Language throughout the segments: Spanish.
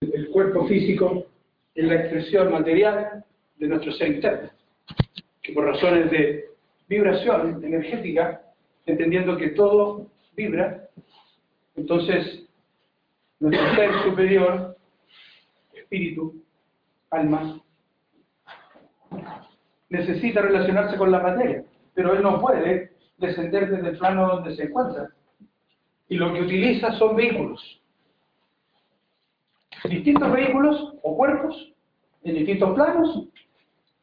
el cuerpo físico es la expresión material de nuestro ser interno, que por razones de vibración energética, entendiendo que todo vibra, entonces nuestro ser superior, espíritu, alma, necesita relacionarse con la materia, pero él no puede descender desde el plano donde se encuentra. Y lo que utiliza son vehículos. Distintos vehículos o cuerpos en distintos planos,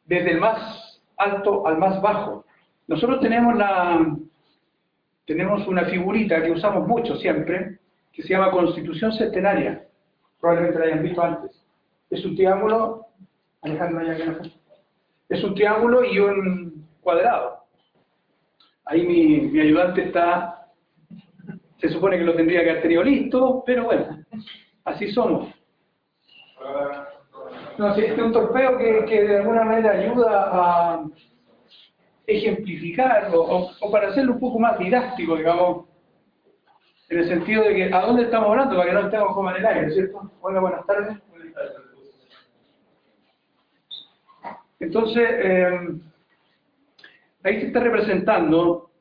desde el más alto al más bajo. Nosotros tenemos la tenemos una figurita que usamos mucho siempre, que se llama Constitución Centenaria. Probablemente la hayan visto antes. Es un triángulo, Alejandro, ya es un triángulo y un cuadrado. Ahí mi, mi ayudante está, se supone que lo tendría que haber tenido listo, pero bueno, así somos. No, este es un torpeo que, que, de alguna manera ayuda a ejemplificar o, o, para hacerlo un poco más didáctico, digamos, en el sentido de que a dónde estamos hablando, para que no estemos como en el aire, ¿cierto? Hola, buenas tardes. Entonces, eh, ahí se está representando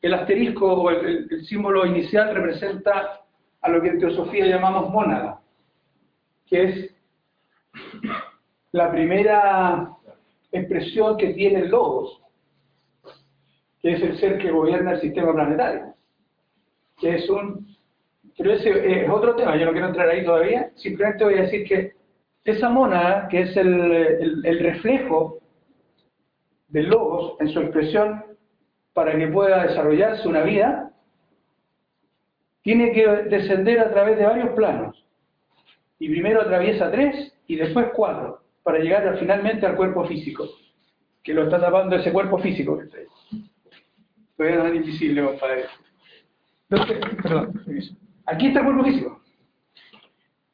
el asterisco o el, el, símbolo inicial representa a lo que en teosofía llamamos mónada, que es la primera expresión que tiene el logos, que es el ser que gobierna el sistema planetario, que es un... Pero ese es otro tema, yo no quiero entrar ahí todavía, simplemente voy a decir que esa mónada, que es el, el, el reflejo del logos en su expresión para que pueda desarrollarse una vida, tiene que descender a través de varios planos. Y primero atraviesa tres y después cuatro, para llegar finalmente al cuerpo físico, que lo está tapando ese cuerpo físico que está ahí. Invisible, compadre. Entonces, perdón, aquí está el cuerpo físico,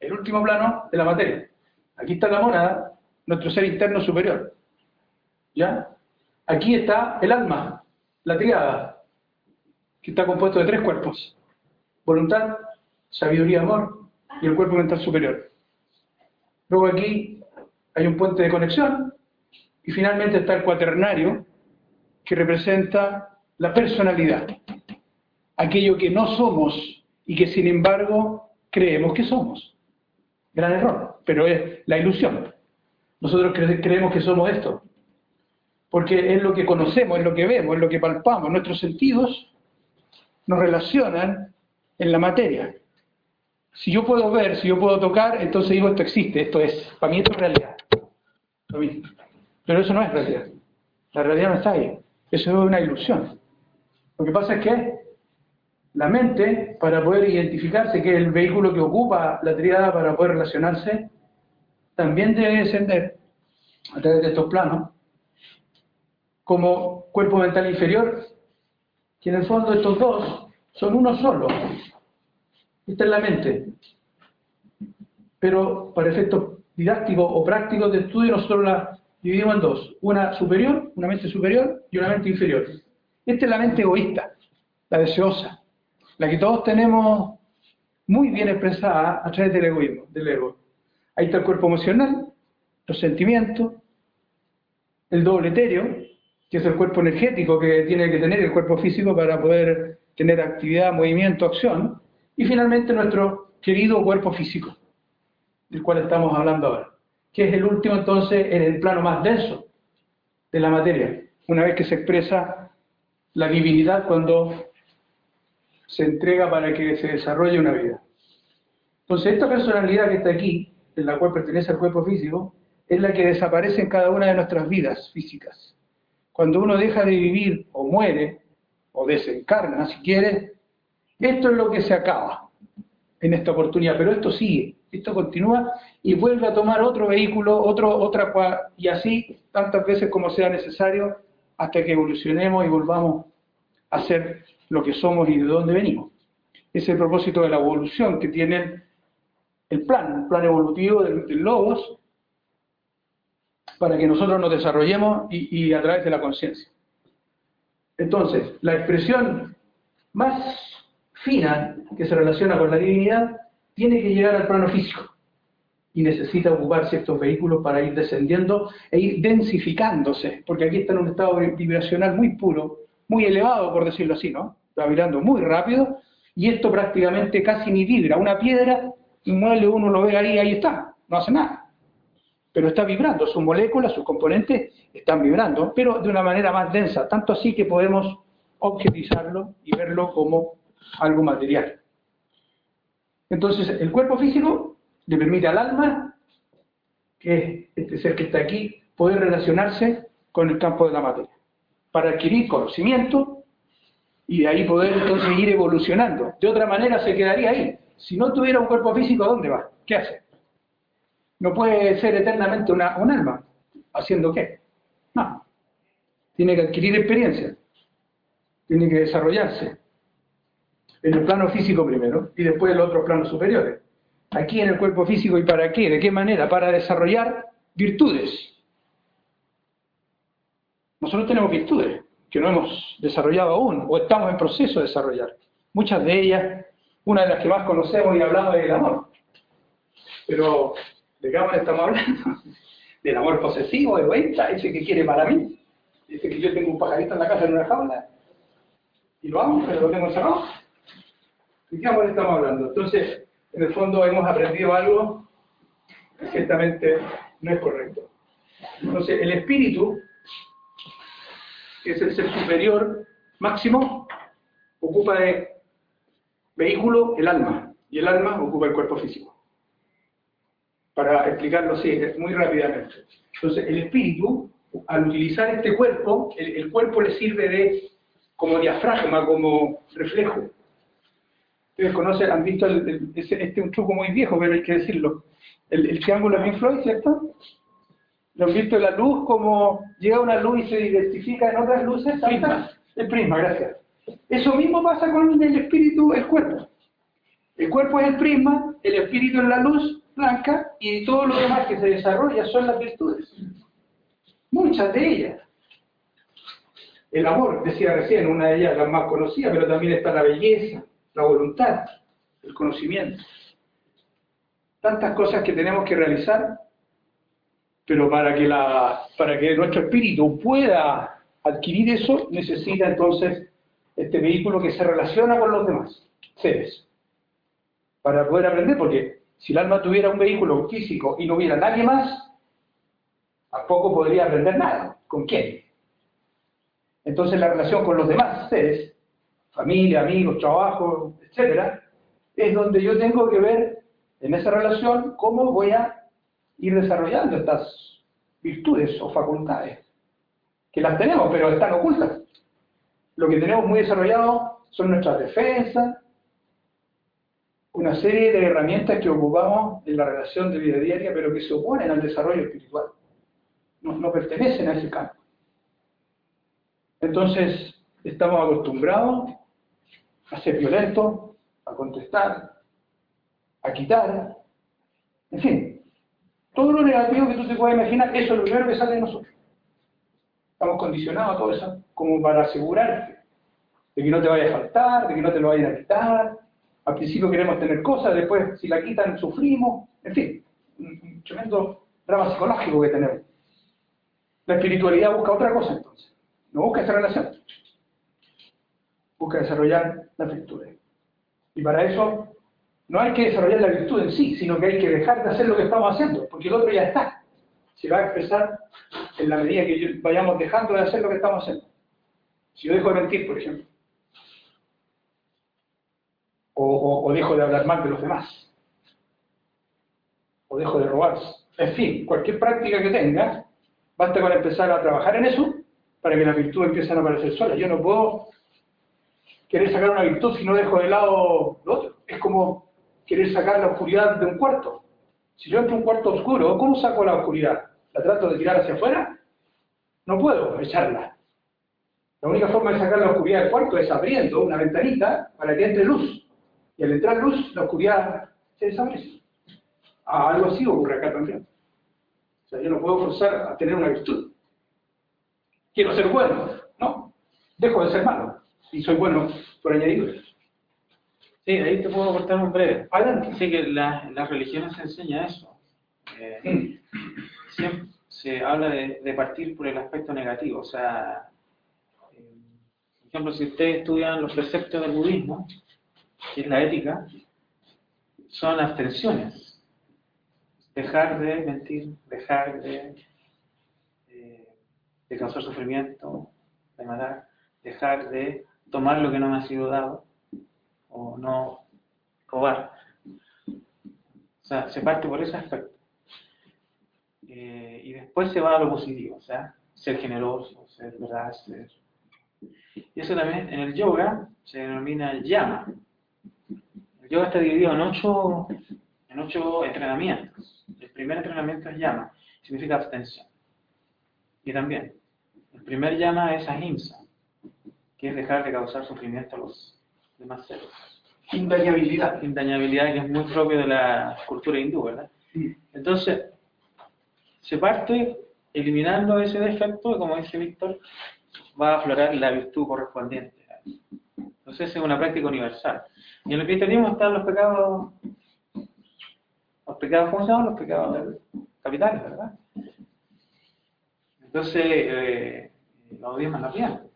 el último plano de la materia. Aquí está la monada, nuestro ser interno superior. ¿Ya? Aquí está el alma, la triada, que está compuesto de tres cuerpos. Voluntad, sabiduría, amor y el cuerpo mental superior. Luego aquí hay un puente de conexión y finalmente está el cuaternario que representa la personalidad, aquello que no somos y que sin embargo creemos que somos. Gran error, pero es la ilusión. Nosotros cre creemos que somos esto, porque es lo que conocemos, es lo que vemos, es lo que palpamos. Nuestros sentidos nos relacionan en la materia. Si yo puedo ver, si yo puedo tocar, entonces digo esto existe, esto es, para mí esto es realidad. Pero eso no es realidad. La realidad no está ahí. Eso es una ilusión. Lo que pasa es que la mente, para poder identificarse que es el vehículo que ocupa la triada para poder relacionarse, también debe descender a través de estos planos como cuerpo mental inferior, que en el fondo estos dos son uno solo. Esta es la mente. Pero para efectos didácticos o prácticos de estudio nosotros la dividimos en dos. Una superior, una mente superior y una mente inferior. Esta es la mente egoísta, la deseosa, la que todos tenemos muy bien expresada a través del egoísmo, del ego. Ahí está el cuerpo emocional, los sentimientos, el doble etéreo, que es el cuerpo energético que tiene que tener el cuerpo físico para poder tener actividad, movimiento, acción, y finalmente nuestro querido cuerpo físico, del cual estamos hablando ahora, que es el último entonces en el plano más denso de la materia, una vez que se expresa la divinidad cuando se entrega para que se desarrolle una vida. Entonces esta personalidad que está aquí, en la cual pertenece al cuerpo físico, es la que desaparece en cada una de nuestras vidas físicas cuando uno deja de vivir o muere, o desencarna si quiere, esto es lo que se acaba en esta oportunidad, pero esto sigue, esto continúa y vuelve a tomar otro vehículo, otro, otra, y así tantas veces como sea necesario hasta que evolucionemos y volvamos a ser lo que somos y de dónde venimos. Es el propósito de la evolución que tiene el plan, el plan evolutivo del, del Logos, para que nosotros nos desarrollemos y a través de la conciencia. Entonces, la expresión más fina que se relaciona con la divinidad tiene que llegar al plano físico. y necesita ocupar ciertos vehículos para ir descendiendo e ir densificándose, porque aquí está en un estado vibracional muy puro, muy elevado, por decirlo así, ¿no? Está vibrando muy rápido y esto prácticamente casi ni vibra. Una piedra, un mueble uno lo ve ahí, ahí está, no hace nada. Pero está vibrando, sus moléculas, sus componentes están vibrando, pero de una manera más densa, tanto así que podemos objetizarlo y verlo como algo material. Entonces, el cuerpo físico le permite al alma, que es este ser que está aquí, poder relacionarse con el campo de la materia, para adquirir conocimiento y de ahí poder entonces ir evolucionando. De otra manera se quedaría ahí. Si no tuviera un cuerpo físico, ¿a dónde va? ¿Qué hace? No puede ser eternamente una, un alma. ¿Haciendo qué? No. Tiene que adquirir experiencia. Tiene que desarrollarse. En el plano físico primero y después en los otros planos superiores. Aquí en el cuerpo físico y para qué, de qué manera, para desarrollar virtudes. Nosotros tenemos virtudes que no hemos desarrollado aún o estamos en proceso de desarrollar. Muchas de ellas, una de las que más conocemos y hablamos es el amor. Pero, ¿de qué amor estamos hablando? Del amor posesivo, egoísta, ese que quiere para mí. Ese que yo tengo un pajarito en la casa en una jaula y lo amo, pero lo tengo encerrado. ¿De qué amor estamos hablando? Entonces, en el fondo hemos aprendido algo que ciertamente no es correcto. Entonces, el espíritu que es el ser superior máximo, ocupa de vehículo el alma, y el alma ocupa el cuerpo físico. Para explicarlo así, muy rápidamente. Entonces, el espíritu, al utilizar este cuerpo, el, cuerpo le sirve de como diafragma, como reflejo. Ustedes conocen, han visto, este es un truco muy viejo, pero hay que decirlo. El, triángulo de Pink Floyd, ¿cierto? ¿Lo han visto la luz como llega una luz y se identifica en otras luces? Prisma. El prisma, gracias. Eso mismo pasa con el espíritu, el cuerpo. El cuerpo es el prisma, el espíritu es la luz blanca y todo lo demás que se desarrolla son las virtudes. Muchas de ellas. El amor, decía recién, una de ellas, la más conocida, pero también está la belleza, la voluntad, el conocimiento. Tantas cosas que tenemos que realizar pero para que, la, para que nuestro espíritu pueda adquirir eso, necesita entonces este vehículo que se relaciona con los demás seres, para poder aprender, porque si el alma tuviera un vehículo físico y no hubiera nadie más, tampoco podría aprender nada. ¿Con quién? Entonces la relación con los demás seres, familia, amigos, trabajo, etcétera, es donde yo tengo que ver en esa relación cómo voy a ir desarrollando estas virtudes o facultades, que las tenemos, pero están ocultas. Lo que tenemos muy desarrollado son nuestras defensas, una serie de herramientas que ocupamos en la relación de vida diaria, pero que se oponen al desarrollo espiritual. No, no pertenecen a ese campo. Entonces, estamos acostumbrados a ser violentos, a contestar, a quitar, en fin, todo lo negativo que tú te puedas imaginar, eso es lo primero que sale de nosotros. Estamos condicionados a todo eso como para asegurarte de que no te vaya a faltar, de que no te lo vayan a quitar. Al principio queremos tener cosas, después si la quitan sufrimos. En fin, un tremendo drama psicológico que tenemos. La espiritualidad busca otra cosa entonces. No busca esa relación. Busca desarrollar la virtudes. Y para eso no hay que desarrollar la virtud en sí, sino que hay que dejar de hacer lo que estamos haciendo, porque el otro ya está. Se va a expresar en la medida que vayamos dejando de hacer lo que estamos haciendo. Si yo dejo de mentir, por ejemplo, o, dejo de hablar mal de los demás, o dejo de robar, en fin, cualquier práctica que tenga, basta con empezar a trabajar en eso para que la virtud empiece a aparecer sola. Yo no puedo querer sacar una virtud si no dejo de lado lo otro. Es como querer sacar la oscuridad de un cuarto. Si yo entro en un cuarto oscuro, ¿cómo saco la oscuridad? ¿La trato de tirar hacia afuera? No puedo echarla. La única forma de sacar la oscuridad del cuarto es abriendo una ventanita para que entre luz. Y al entrar luz, la oscuridad se desaparece. Ah, algo así ocurre acá también. O sea, yo no puedo forzar a tener una virtud. Quiero ser bueno. No, dejo de ser malo. Y soy bueno por añadidura. Sí, ahí te puedo aportar un breve. Adelante. Sí, que las religiones enseñan eso. eh, siempre se habla de, partir por el aspecto negativo. O sea, eh, por ejemplo, si ustedes estudian los preceptos del budismo, que es la ética, son abstenciones. Dejar de mentir, dejar de, eh, de causar sufrimiento, de matar, dejar de tomar lo que no me ha sido dado, o no robar. O sea, se parte por ese aspecto. Eh, y después se va a lo positivo, o sea, ser generoso, ser verdad, ser... Y eso también en el yoga se denomina llama. El yoga está dividido en ocho, en ocho entrenamientos. El primer entrenamiento es llama, significa abstención. Y también, el primer llama es ahimsa, que es dejar de causar sufrimiento a los demás seres. Indañabilidad. Indañabilidad que es muy propio de la cultura hindú, ¿verdad? Entonces, se parte eliminando ese defecto y como dice Víctor, va a aflorar la virtud correspondiente. Entonces es una práctica universal. Y en el cristianismo están los pecados, los pecados, ¿cómo se llaman? Los pecados capitales, ¿verdad? Entonces, eh, los diezmas la piedad.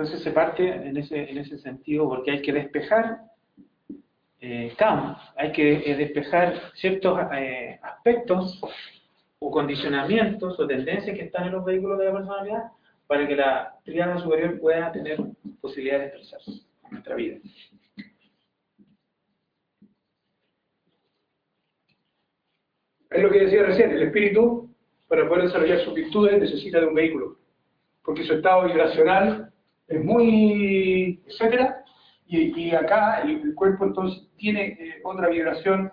Entonces se parte en ese, en ese sentido porque hay que despejar eh, hay que eh, despejar ciertos eh, aspectos o condicionamientos o tendencias que están en los vehículos de la personalidad para que la triada superior pueda tener posibilidad de expresarse en nuestra vida. Es lo que decía recién, el espíritu, para poder desarrollar sus virtudes, necesita de un vehículo, porque su estado vibracional es muy, etcétera, y, acá el, cuerpo entonces tiene eh, otra vibración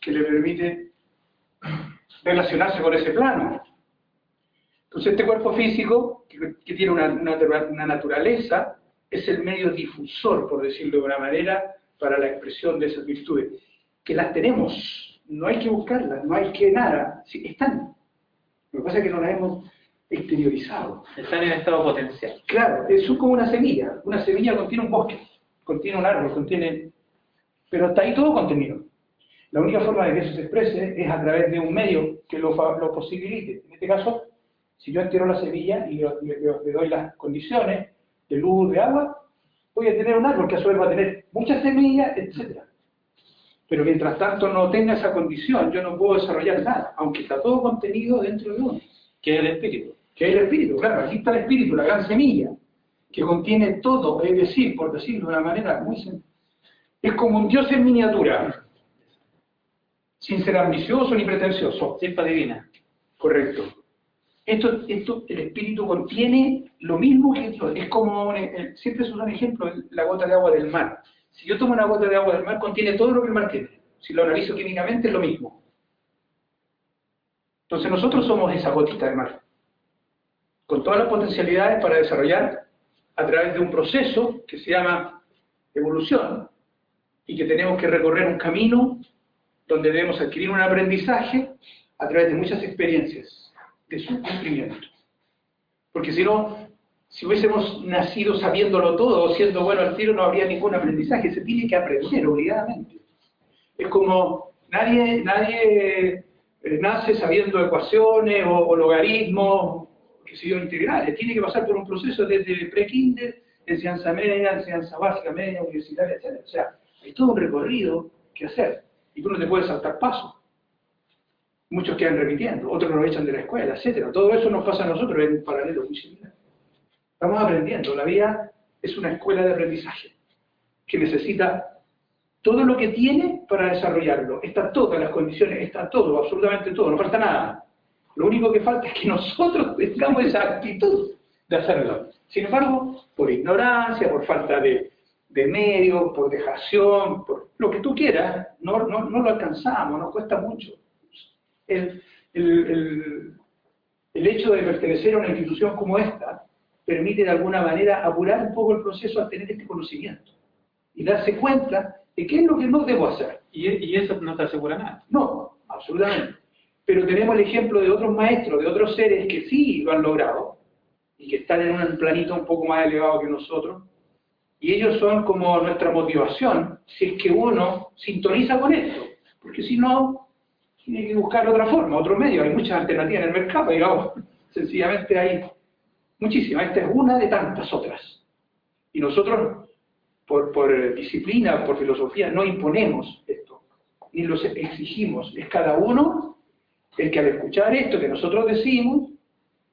que le permite relacionarse con ese plano. Entonces este cuerpo físico, que, tiene una, una, naturaleza, es el medio difusor, por decirlo de una manera, para la expresión de esas virtudes, que las tenemos, no hay que buscarlas, no hay que nada, están. Lo que pasa es que no las hemos exteriorizado. Están en estado potencial. Claro, es como una semilla, una semilla contiene un bosque contiene un árbol, contiene... Pero está ahí todo contenido. La única forma de que eso se exprese es a través de un medio que lo, lo posibilite. En este caso, si yo entero la semilla y le, doy las condiciones de luz, de agua, voy a tener un árbol que a su vez va a tener muchas semillas, etc. Pero mientras tanto no tenga esa condición, yo no puedo desarrollar nada, aunque está todo contenido dentro de uno. Que es el espíritu. Que es el espíritu, claro, aquí está el espíritu, la gran semilla que contiene todo, es decir, por decirlo de una manera muy sencilla, es como un Dios en miniatura, sin ser ambicioso ni pretencioso. Cepa divina. Correcto. Esto, esto, el espíritu contiene lo mismo que Dios. Es como, siempre se usa un ejemplo, la gota de agua del mar. Si yo tomo una gota de agua del mar, contiene todo lo que el mar tiene. Si lo analizo químicamente, es lo mismo. Entonces nosotros somos esa gotita de mar, con todas las potencialidades para desarrollar a través de un proceso que se llama evolución y que tenemos que recorrer un camino donde debemos adquirir un aprendizaje a través de muchas experiencias de su cumplimiento. Porque si no, si hubiésemos nacido sabiéndolo todo o siendo bueno al tiro, no habría ningún aprendizaje. Se tiene que aprender obligadamente. Es como nadie, nadie eh, nace sabiendo ecuaciones o, o logaritmos que se dio integrales, tiene que pasar por un proceso desde pre-kinder, enseñanza media, enseñanza básica, media, universitaria, etc. O sea, hay todo un recorrido que hacer y tú no te puedes saltar pasos. Muchos quedan repitiendo, otros nos echan de la escuela, etc. Todo eso nos pasa a nosotros en un paralelo muy similar. Estamos aprendiendo, la vida es una escuela de aprendizaje que necesita todo lo que tiene para desarrollarlo. Está todas las condiciones, está todo, absolutamente todo, no falta nada. Lo único que falta es que nosotros tengamos esa actitud de hacerlo. Sin embargo, por ignorancia, por falta de, medios, por dejación, por lo que tú quieras, no, lo alcanzamos, nos cuesta mucho. El, hecho de pertenecer a una institución como esta permite de alguna manera apurar un poco el proceso al tener este conocimiento y darse cuenta de qué es lo que no debo hacer. ¿Y, y eso no te asegura nada? No, absolutamente. Pero tenemos el ejemplo de otros maestros, de otros seres que sí lo han logrado y que están en un planito un poco más elevado que nosotros. Y ellos son como nuestra motivación si es que uno sintoniza con esto. Porque si no, tiene que buscar otra forma, otro medio. Hay muchas alternativas en el mercado, digamos. Sencillamente hay muchísimas. Esta es una de tantas otras. Y nosotros, por, por disciplina, por filosofía, no imponemos esto, ni los exigimos. Es cada uno el que al escuchar esto que nosotros decimos,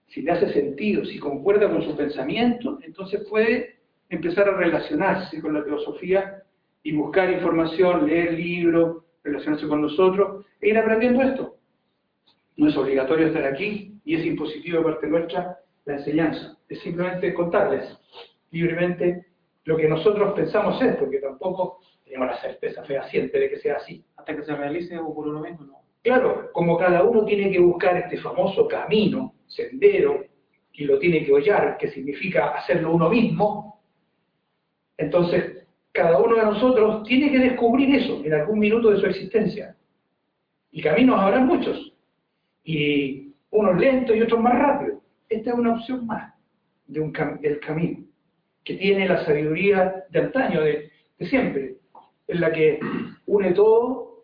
si le hace sentido, si concuerda con su pensamiento, entonces puede empezar a relacionarse con la filosofía y buscar información, leer libros, relacionarse con nosotros e ir aprendiendo esto. No es obligatorio estar aquí y es impositivo de parte nuestra la enseñanza. Es simplemente contarles libremente lo que nosotros pensamos es, porque tampoco tenemos la certeza fehaciente de que sea así. Hasta que se realice o por uno mismo, ¿no? Claro, como cada uno tiene que buscar este famoso camino, sendero, y lo tiene que hollar, que significa hacerlo uno mismo, entonces cada uno de nosotros tiene que descubrir eso en algún minuto de su existencia. Y caminos habrá muchos, y unos lentos y otros más rápidos. Esta es una opción más de un del camino, que tiene la sabiduría de antaño, de, de siempre, en la que une todo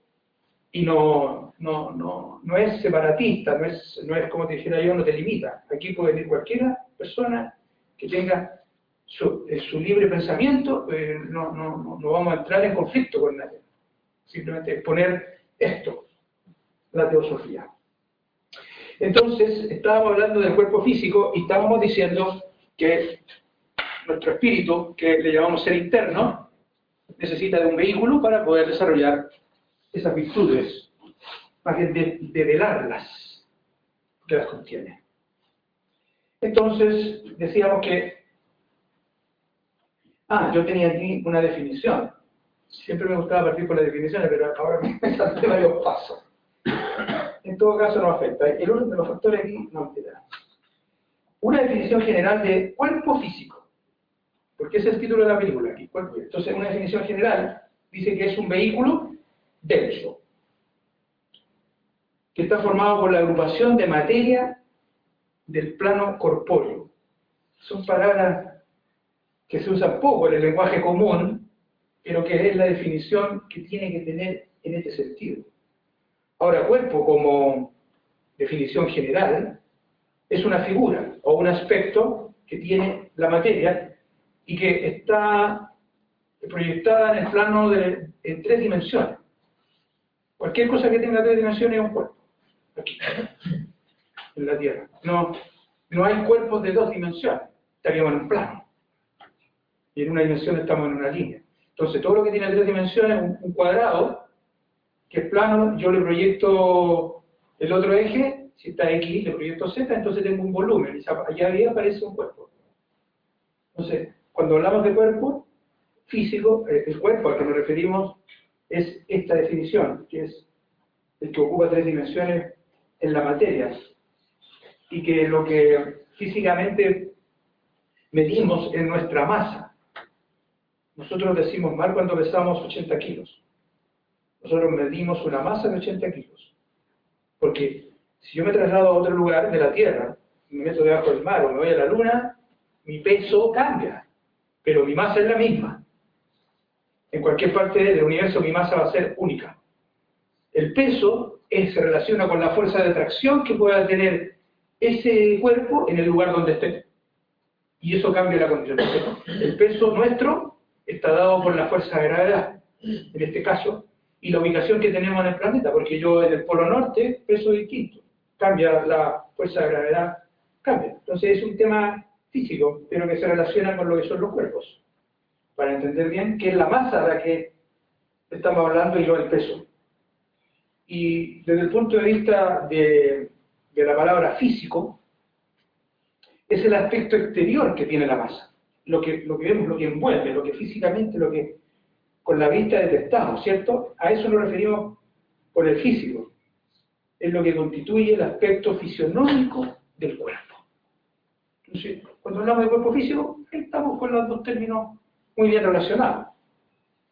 y no, no, no, no es separatista, no es, no es como te dijera yo, no te limita. Aquí puede venir cualquiera persona que tenga su, eh, libre pensamiento, eh, no, no, no vamos a entrar en conflicto con nadie. Simplemente exponer esto, la teosofía. Entonces, estábamos hablando del cuerpo físico y estábamos diciendo que nuestro espíritu, que le llamamos ser interno, necesita de un vehículo para poder desarrollar esas virtudes bien de, velarlas que las contiene. Entonces, decíamos que, ah, yo tenía aquí una definición. Siempre me gustaba partir por las definiciones, pero ahora me salté varios pasos. En todo caso no afecta. El uno de los factores aquí no afecta. Una definición general de cuerpo físico. Porque ese es el título de la película aquí. Entonces, una definición general dice que es un vehículo denso, que está formado por la agrupación de materia del plano corpóreo. Son palabras que se usan poco en el lenguaje común, pero que es la definición que tiene que tener en este sentido. Ahora, cuerpo como definición general es una figura o un aspecto que tiene la materia y que está proyectada en el plano de, en tres dimensiones. Cualquier cosa que tenga tres dimensiones es un cuerpo en la Tierra. No, no hay cuerpos de dos dimensiones, estaríamos en un plano. Y en una dimensión estamos en una línea. Entonces, todo lo que tiene tres dimensiones, un, cuadrado, que es plano, yo le proyecto el otro eje, si está X, le proyecto Z, entonces tengo un volumen, y allá arriba aparece un cuerpo. Entonces, cuando hablamos de cuerpo físico, eh, el cuerpo al que nos referimos es esta definición, que es el que ocupa tres dimensiones en la materia y que lo que físicamente medimos en nuestra masa. Nosotros decimos mal cuando pesamos 80 kilos. Nosotros medimos una masa de 80 kilos. Porque si yo me traslado a otro lugar de la Tierra, me meto debajo del mar o me voy a la Luna, mi peso cambia, pero mi masa es la misma. En cualquier parte del universo mi masa va a ser única. El peso se relaciona con la fuerza de atracción que pueda tener ese cuerpo en el lugar donde esté. Y eso cambia la condición. El peso nuestro está dado por la fuerza de gravedad, en este caso, y la ubicación que tenemos en el planeta, porque yo en el polo norte peso distinto. Cambia la fuerza de gravedad, cambia. Entonces es un tema físico, pero que se relaciona con lo que son los cuerpos. Para entender bien qué es la masa de la que estamos hablando y no el peso. Y desde el punto de vista de, la palabra físico, es el aspecto exterior que tiene la masa. Lo que, lo que vemos, lo que envuelve, lo que físicamente, lo que con la vista detectamos, ¿cierto? A eso nos referimos por el físico. Es lo que constituye el aspecto fisionómico del cuerpo. Entonces, cuando hablamos de cuerpo físico, estamos con los dos términos muy bien relacionados,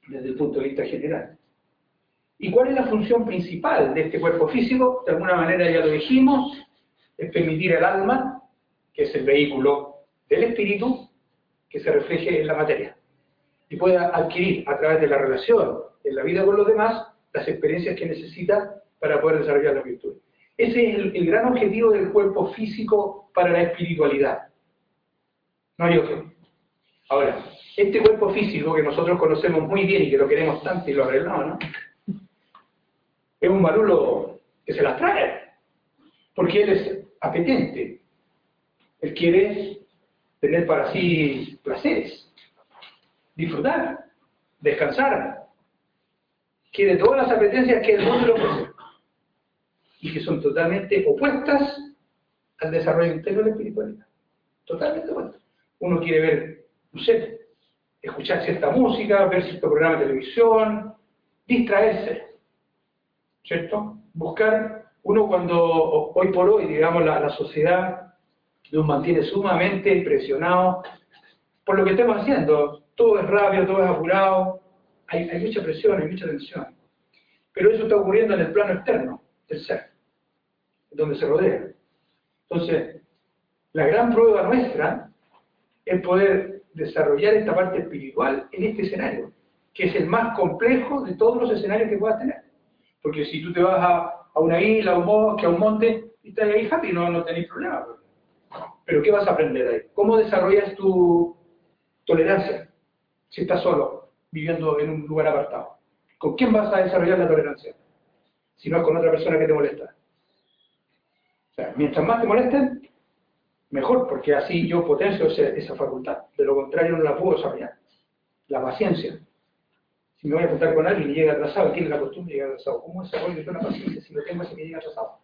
desde el punto de vista general. ¿Y cuál es la función principal de este cuerpo físico? De alguna manera ya lo dijimos, es permitir al alma, que es el vehículo del espíritu, que se refleje en la materia y pueda adquirir a través de la relación en la vida con los demás las experiencias que necesita para poder desarrollar la virtud. Ese es el, gran objetivo del cuerpo físico para la espiritualidad. No hay otro. Ahora, este cuerpo físico que nosotros conocemos muy bien y que lo queremos tanto y lo arreglamos, ¿no? Es un malulo que se las trae, porque él es apetente. Él quiere tener para sí placeres, disfrutar, descansar. Quiere todas las apetencias que el mundo le ofrece y que son totalmente opuestas al desarrollo interno de la espiritualidad. Totalmente opuestas. Uno quiere ver, no sé, escuchar cierta música, ver cierto programa de televisión, distraerse, ¿cierto? Buscar, uno cuando hoy por hoy, digamos, la, la sociedad nos mantiene sumamente presionado por lo que estamos haciendo. Todo es rápido, todo es apurado, hay, hay mucha presión, hay mucha tensión. Pero eso está ocurriendo en el plano externo del ser, donde se rodea. Entonces, la gran prueba nuestra es poder desarrollar esta parte espiritual en este escenario, que es el más complejo de todos los escenarios que puedas tener. Porque si tú te vas a, a una isla, a un bosque, a un monte, y estás ahí happy, no, no tenés problema. Pero ¿qué vas a aprender ahí? ¿Cómo desarrollas tu tolerancia si estás solo, viviendo en un lugar apartado? ¿Con quién vas a desarrollar la tolerancia? Si no es con otra persona que te molesta. O sea, mientras más te molesten, mejor, porque así yo potencio esa, facultad. De lo contrario no la puedo desarrollar. La paciencia. Si me voy a juntar con alguien y llega atrasado, tiene la costumbre de llegar atrasado. ¿Cómo desarrollo yo la paciencia si no tengo ese que llega atrasado?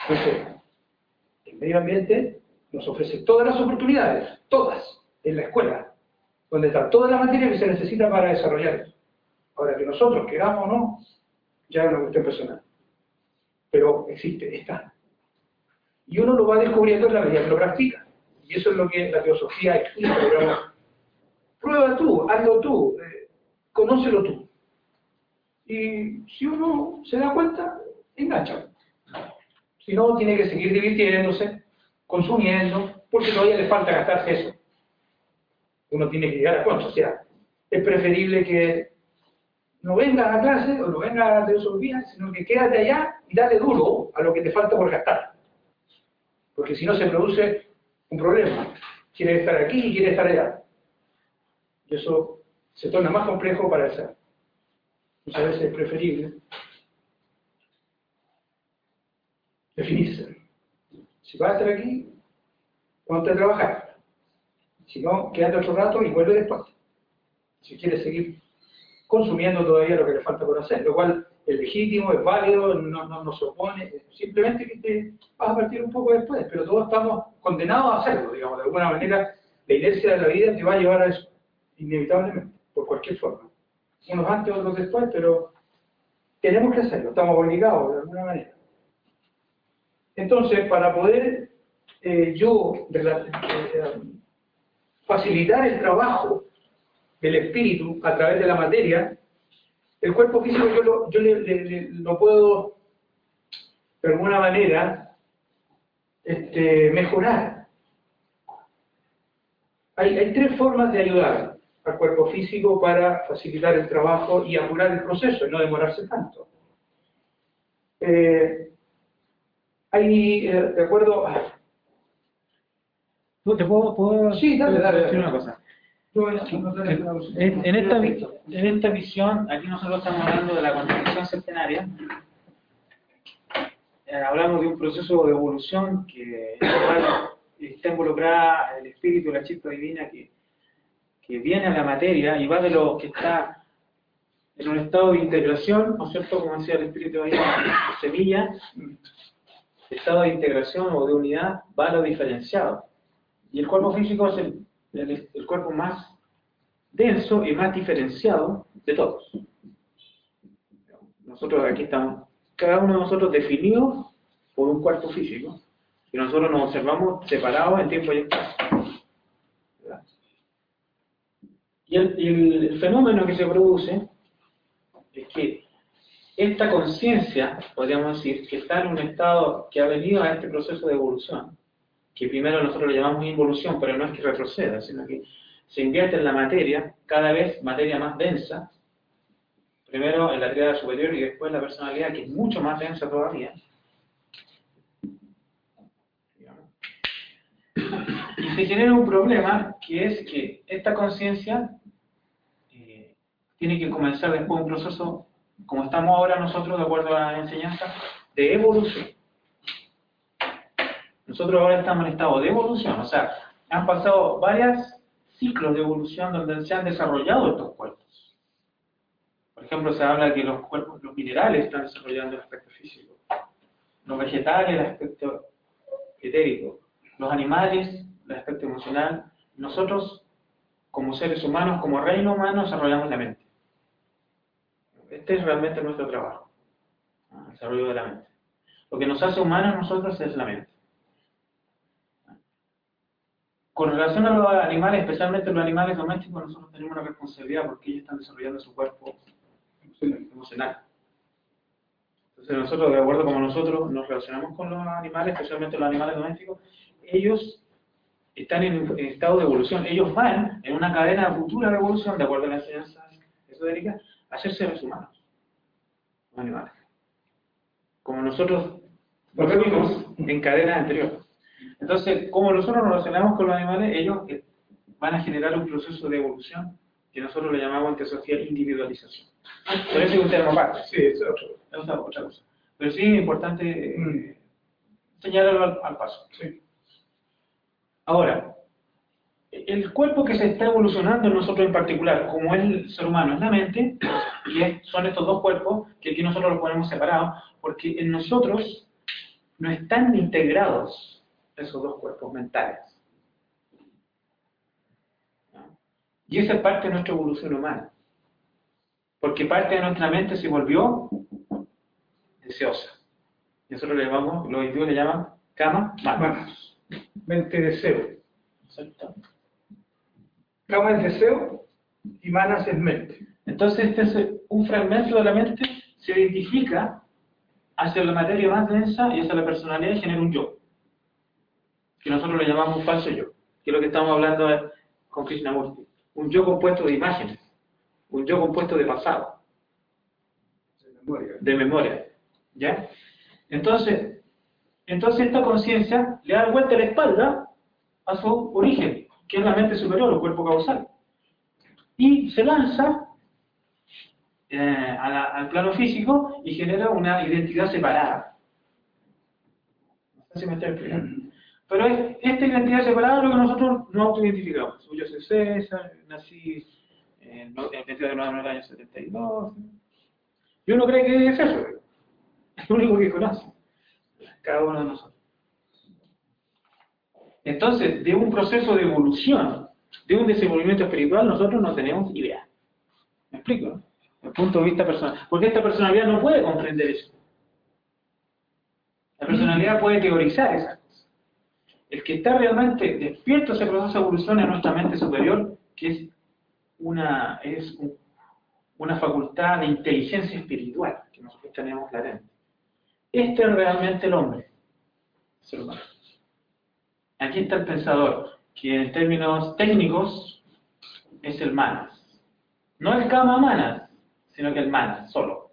Entonces, el medio ambiente nos ofrece todas las oportunidades, todas, en la escuela, donde está toda la materia que se necesita para desarrollar eso. Ahora, que nosotros queramos o no, ya es una cuestión personal. Pero existe, está. Y uno lo va descubriendo en la medida que lo practica. Y eso es lo que la teosofía explica. Prueba tú, hazlo tú, eh, conócelo tú. Y si uno se da cuenta, engancha. Si no, tiene que seguir divirtiéndose, consumiendo, porque todavía le falta gastarse eso. Uno tiene que llegar a cuánto. O sea, es preferible que no vengas a clase o no vengas a teosofía, sino que quédate allá y dale duro a lo que te falta por gastar. Porque si no se produce un problema. Quiere estar aquí y quiere estar allá. Y eso se torna más complejo para el ser. Muchas veces es preferible definirse. Si vas a estar aquí, ponte a trabajar. Si no, quédate otro rato y vuelve después. Si quieres seguir consumiendo todavía lo que le falta por hacer, lo cual es legítimo, es válido, no, no, se opone, simplemente que te vas a partir un poco después, pero todos estamos condenados a hacerlo, digamos, de alguna manera la inercia de la vida te va a llevar a eso, inevitablemente, por cualquier forma. Unos antes, otros después, pero tenemos que hacerlo, estamos obligados de alguna manera. Entonces, para poder eh, yo eh, facilitar el trabajo del espíritu a través de la materia, el cuerpo físico yo lo, yo lo puedo, de alguna manera, este, mejorar. Hay, hay, tres formas de ayudar al cuerpo físico para facilitar el trabajo y apurar el proceso y no demorarse tanto. Eh, hay, eh, de acuerdo... ¿Te puedo, puedo sí, dale, dale, decir una cosa? En, esta, en esta visión, aquí nosotros estamos hablando de la constitución centenaria, eh, hablamos de un proceso de evolución que está involucrada el espíritu, la chispa divina que, que viene a la materia y va de lo que está en un estado de integración, ¿no es cierto? Como decía el espíritu ahí, semilla, estado de integración o de unidad va a lo diferenciado. Y el cuerpo físico es el el, cuerpo más denso y más diferenciado de todos. Nosotros aquí estamos, cada uno de nosotros definido por un cuerpo físico, y nosotros nos observamos separados en tiempo y espacio. Y el, fenómeno que se produce es que esta conciencia, podríamos decir, que está en un estado que ha venido a este proceso de evolución, que primero nosotros le llamamos involución, pero no es que retroceda, sino que se invierte en la materia, cada vez materia más densa, primero en la triada superior y después la personalidad, que es mucho más densa todavía. Y se genera un problema que es que esta conciencia eh, tiene que comenzar después un proceso, como estamos ahora nosotros, de acuerdo a la enseñanza, de evolución. Nosotros ahora estamos en estado de evolución, o sea, han pasado varios ciclos de evolución donde se han desarrollado estos cuerpos. Por ejemplo, se habla que los cuerpos, los minerales están desarrollando el aspecto físico, los vegetales el aspecto etérico, los animales el aspecto emocional. Nosotros, como seres humanos, como reino humano, desarrollamos la mente. Este es realmente nuestro trabajo, el desarrollo de la mente. Lo que nos hace humanos nosotros es la mente. Con relación a los animales, especialmente los animales domésticos, nosotros tenemos una responsabilidad porque ellos están desarrollando su cuerpo emocional. Entonces nosotros, de acuerdo como nosotros nos relacionamos con los animales, especialmente los animales domésticos, ellos están en, estado de evolución. Ellos van en una cadena futura de evolución, de acuerdo a las enseñanzas esotéricas, a ser seres humanos, los animales. Como nosotros nos vimos en cadenas anteriores. Entonces, como nosotros nos relacionamos con los animales, ellos eh, van a generar un proceso de evolución que nosotros le llamamos en teosofía individualización. Pero ese es un tema aparte. Sí, es, otra cosa. Pero sí es importante eh, mm. señalarlo al, paso. Sí. Ahora, el cuerpo que se está evolucionando en nosotros en particular, como el ser humano, es la mente, y son estos dos cuerpos que aquí nosotros los ponemos separados, porque en nosotros no están integrados esos dos cuerpos mentales. Y esa es parte de nuestra evolución humana. Porque parte de nuestra mente se volvió deseosa. Y nosotros le llamamos, los hindúes le llaman kama manas. Mente deseo. Exacto. Kama es deseo y manas es mente. Entonces este es un fragmento de la mente se identifica hacia la materia más densa y hacia la personalidad y genera un yo. Que nosotros le llamamos un falso yo. Que es lo que estamos hablando con Krishnamurti. Un yo compuesto de imágenes un yo compuesto de pasado, de memoria. ¿Ya? Entonces, entonces esta conciencia le da vuelta la espalda a su origen, que es la mente superior, el cuerpo causal. Y se lanza eh, al plano físico y genera una identidad separada. No sé si me explicando. Pero esta identidad separada es lo que nosotros no autoidentificamos. Yo soy César, nací en el 22 de noviembre del año 72. Y uno cree que es eso, es lo único que conoce, cada uno de nosotros. Entonces, de un proceso de evolución, de un desenvolvimiento espiritual, nosotros no tenemos idea. ¿Me explico? Desde el punto de vista personal. Porque esta personalidad no puede comprender eso. La personalidad puede teorizar esas cosas. El que está realmente despierto ese proceso de evolución es nuestra mente superior, que es una, es una facultad de inteligencia espiritual que nosotros tenemos latente. Este es realmente el hombre, ser humano. Aquí está el pensador, que en términos técnicos es el manas. No el kama manas, sino que el manas, solo.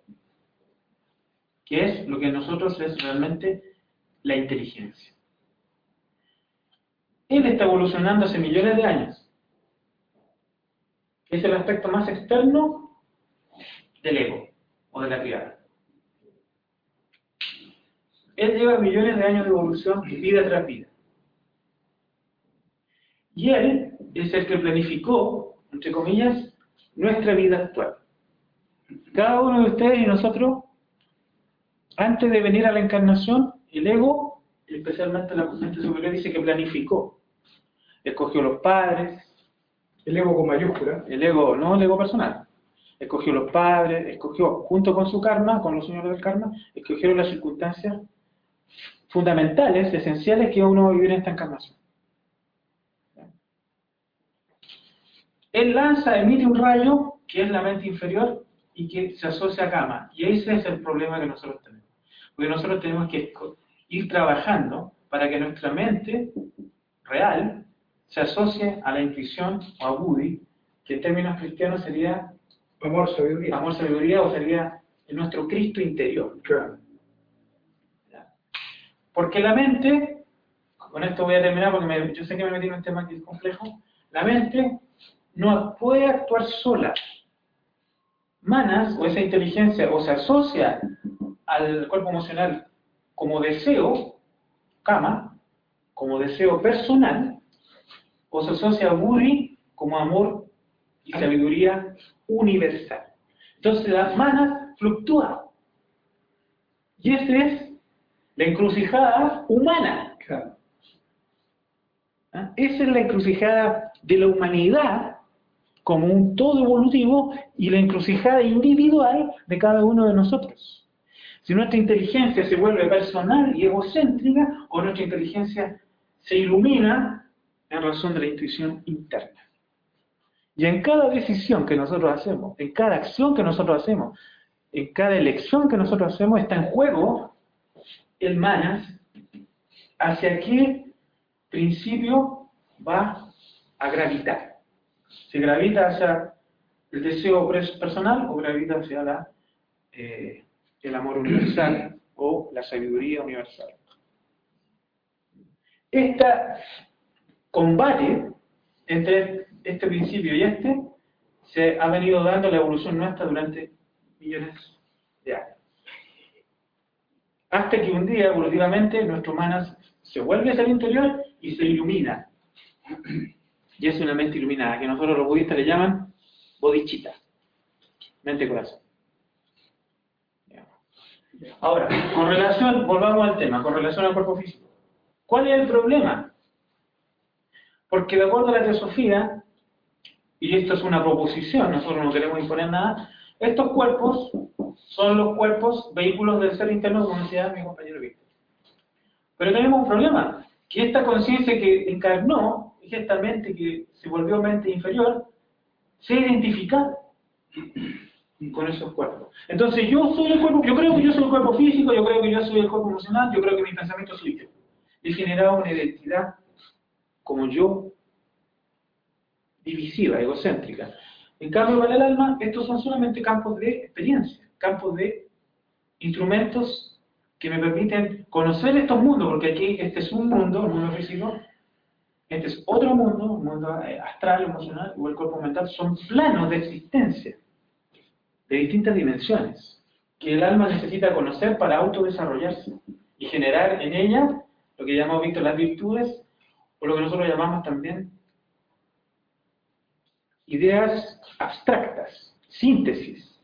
Que es lo que nosotros es realmente la inteligencia. Él está evolucionando hace millones de años es el aspecto más externo del ego o de la criada. Él lleva millones de años de evolución vida tras vida. Y él es el que planificó, entre comillas, nuestra vida actual. Cada uno de ustedes y nosotros, antes de venir a la encarnación, el ego, especialmente la mente superior, dice que planificó. Escogió los padres, el ego con mayúscula. El ego, no el ego personal. Escogió los padres, escogió, junto con su karma, con los señores del karma, escogieron las circunstancias fundamentales, esenciales que uno va a vivir en esta encarnación. Él lanza, emite un rayo, que es la mente inferior, y que se asocia a Kama. Y ese es el problema que nosotros tenemos. Porque nosotros tenemos que ir trabajando para que nuestra mente real se asocia a la intuición o a Buddhi, que en términos cristianos sería Amor, sabiduría. Amor, sabiduría o sería nuestro Cristo interior. Claro. Porque la mente, con esto voy a terminar porque yo sé que me metí en un tema que es complejo, la mente no puede actuar sola. Manas o esa inteligencia o se asocia al cuerpo emocional como deseo, kama, como deseo personal, o se asocia a Buddhi como amor y sabiduría universal. Entonces las manas fluctúan. Y esa es la encrucijada humana. Claro. ¿ah? Esa es la encrucijada de la humanidad como un todo evolutivo y la encrucijada individual de cada uno de nosotros. Si nuestra inteligencia se vuelve personal y egocéntrica o nuestra inteligencia se ilumina en razón de la intuición interna. Y en cada decisión que nosotros hacemos, en cada acción que nosotros hacemos, en cada elección que nosotros hacemos, está en juego el manas hacia qué principio va a gravitar. Si gravita hacia el deseo personal o gravita hacia la, eh, el amor universal o la sabiduría universal. Este combate entre este principio y este se ha venido dando la evolución nuestra durante millones de años. Hasta que un día, evolutivamente, nuestro manas se vuelve hacia el interior y se ilumina. Y es una mente iluminada, que nosotros los budistas le llaman bodhicitta, mente-corazón. Ahora, con relación, volvamos al tema, con relación al cuerpo físico. ¿Cuál es el problema? Porque de acuerdo a la teosofía, y esto es una proposición, nosotros no queremos imponer nada, estos cuerpos son los cuerpos, vehículos del ser interno, como decía mi compañero Víctor. Pero tenemos un problema, que esta conciencia que encarnó, y esta mente que se volvió mente inferior, se identifica con esos cuerpos. Entonces yo soy el cuerpo, yo creo que yo soy el cuerpo físico, yo creo que yo soy el cuerpo emocional, yo creo que mi pensamiento soy yo. He generado una identidad como yo, divisiva, egocéntrica. En cambio, para el alma, estos son solamente campos de experiencia, campos de instrumentos que me permiten conocer estos mundos, porque aquí este es un mundo, el mundo físico, este es otro mundo, un mundo eh, astral, emocional, o el cuerpo mental, son planos de existencia, de distintas dimensiones, que el alma necesita conocer para autodesarrollarse y generar en ella lo que llamamos las virtudes, o lo que nosotros llamamos también ideas abstractas, síntesis.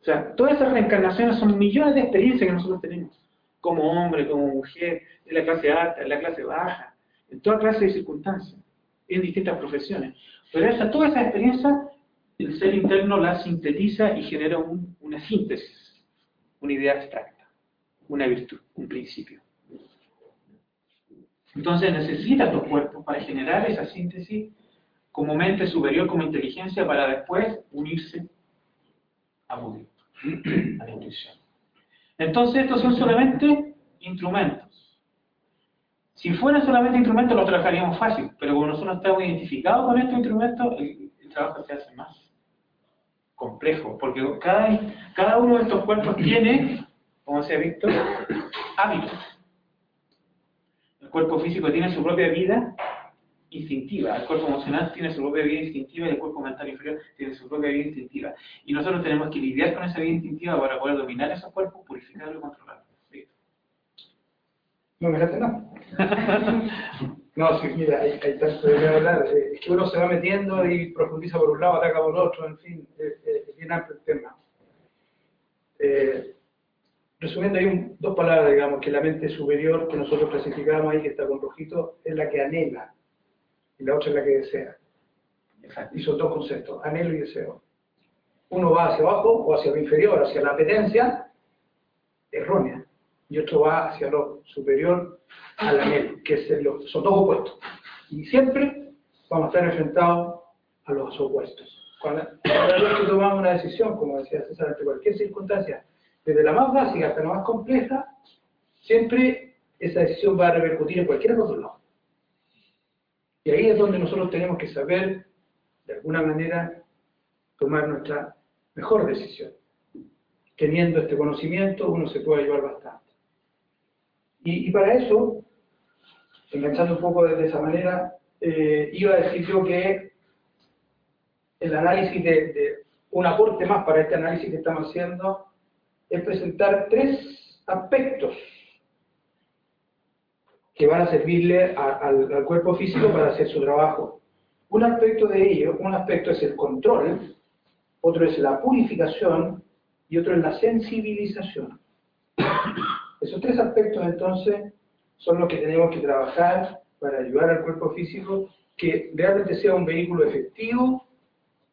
O sea, todas esas reencarnaciones son millones de experiencias que nosotros tenemos, como hombre, como mujer, en la clase alta, en la clase baja, en toda clase de circunstancias, en distintas profesiones. Pero esa, toda esa experiencia, el ser interno la sintetiza y genera un- una síntesis, una idea abstracta, una virtud, un principio. Entonces necesita estos cuerpos para generar esa síntesis como mente superior, como inteligencia, para después unirse a Buddha, a la intuición. Entonces estos son solamente instrumentos. Si fueran solamente instrumentos los trabajaríamos fácil, pero como nosotros estamos identificados con estos instrumentos, el, trabajo se hace más complejo, porque cada, cada uno de estos cuerpos tiene, como decía Víctor, hábitos. El cuerpo físico tiene su propia vida instintiva, el cuerpo emocional tiene su propia vida instintiva y el cuerpo mental inferior tiene su propia vida instintiva. Y nosotros tenemos que lidiar con esa vida instintiva para poder dominar esos cuerpos, purificarlos y controlarlos. Listo. No, mírate, no. No, sí, mira, hay, hay tanto de hablar. eh, Es que uno se va metiendo y profundiza por un lado, ataca por otro, en fin, es, es bien amplio el tema. Eh, resumiendo, hay un- dos palabras, digamos, que la mente superior que nosotros clasificamos ahí, que está con rojito, es la que anhela, y la otra es la que desea. Exacto. Y son dos conceptos, anhelo y deseo. Uno va hacia abajo o hacia lo inferior, hacia la apetencia errónea, y otro va hacia lo superior al anhelo, que es el- son dos opuestos. Y siempre vamos a estar enfrentados a los opuestos. Cuando que tomamos una decisión, como decía César, ante cualquier circunstancia, desde la más básica hasta la más compleja, siempre esa decisión va a repercutir en cualquier otro lado. Y ahí es donde nosotros tenemos que saber, de alguna manera, tomar nuestra mejor decisión. Teniendo este conocimiento uno se puede ayudar bastante. Y, para eso, enganchando un poco de esa manera, eh, iba a decir yo que el análisis de, un aporte más para este análisis que estamos haciendo es presentar tres aspectos que van a servirle al, cuerpo físico para hacer su trabajo. Un aspecto de ello, un aspecto es el control, otro es la purificación y otro es la sensibilización. Esos tres aspectos entonces son los que tenemos que trabajar para ayudar al cuerpo físico que realmente sea un vehículo efectivo,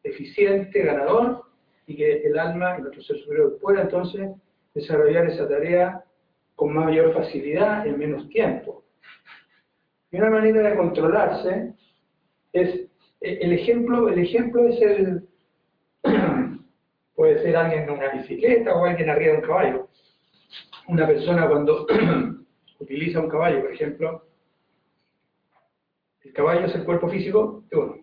eficiente, ganador, y que el alma nuestro ser superior pueda entonces desarrollar esa tarea con mayor facilidad en menos tiempo. Y una manera de controlarse es, e, el ejemplo, el ejemplo es el, puede ser alguien en una bicicleta o alguien arriba de un caballo. Una persona cuando utiliza un caballo, por ejemplo, el caballo es el cuerpo físico de uno.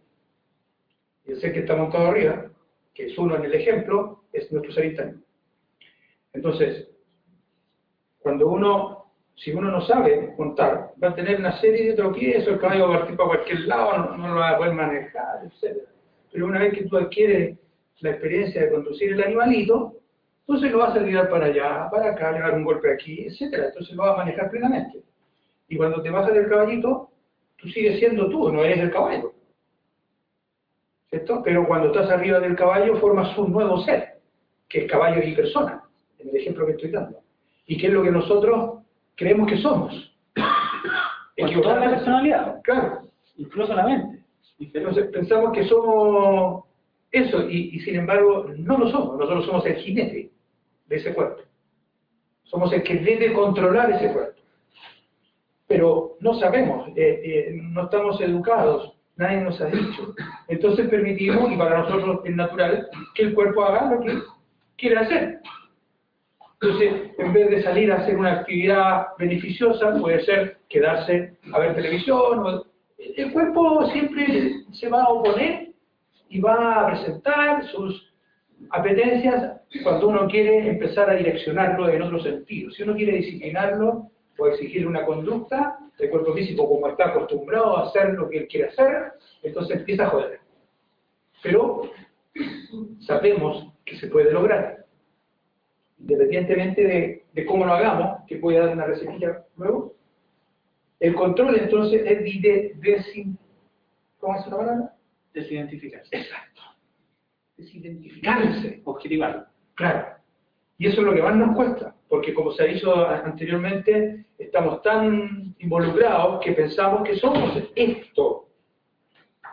Y el ser que está montado arriba, que es uno en el ejemplo, es nuestro ser interno. Entonces, cuando uno, si uno no sabe montar, va a tener una serie de tropiezos, el caballo va a partir para cualquier lado, no, lo va a poder manejar, etc. Pero una vez que tú adquieres la experiencia de conducir el animalito, entonces lo vas a tirar para allá, para acá, le dar un golpe aquí, etc. Entonces lo vas a manejar plenamente. Y cuando te bajas del caballito, tú sigues siendo tú, no eres el caballo. ¿Cierto? Pero cuando estás arriba del caballo formas un nuevo ser, que es caballo y persona, en el ejemplo que estoy dando. ¿Y qué es lo que nosotros creemos que somos? Con toda la personalidad. Claro. Incluso la mente. Entonces pensamos que somos eso, y, sin embargo no lo somos. Nosotros somos el jinete de ese cuerpo. Somos el que debe controlar ese cuerpo. Pero no sabemos, eh, eh, no estamos educados, nadie nos ha dicho. Entonces permitimos, y para nosotros es natural, que el cuerpo haga lo que quiere hacer. Entonces, en vez de salir a hacer una actividad beneficiosa, puede ser quedarse a ver televisión. el cuerpo siempre se va a oponer y va a presentar sus apetencias cuando uno quiere empezar a direccionarlo en otro sentido. Si uno quiere disciplinarlo o exigirle una conducta, el cuerpo físico como está acostumbrado a hacer lo que él quiere hacer, entonces empieza a joder. Pero sabemos que se puede lograr independientemente de, cómo lo hagamos, que puede dar una recetilla luego, el control entonces es de, desin, ¿cómo es la palabra? Desidentificarse. Exacto. Desidentificarse. Objetivar. Claro. Y eso es lo que más nos cuesta, porque como se ha dicho anteriormente, estamos tan involucrados que pensamos que somos esto,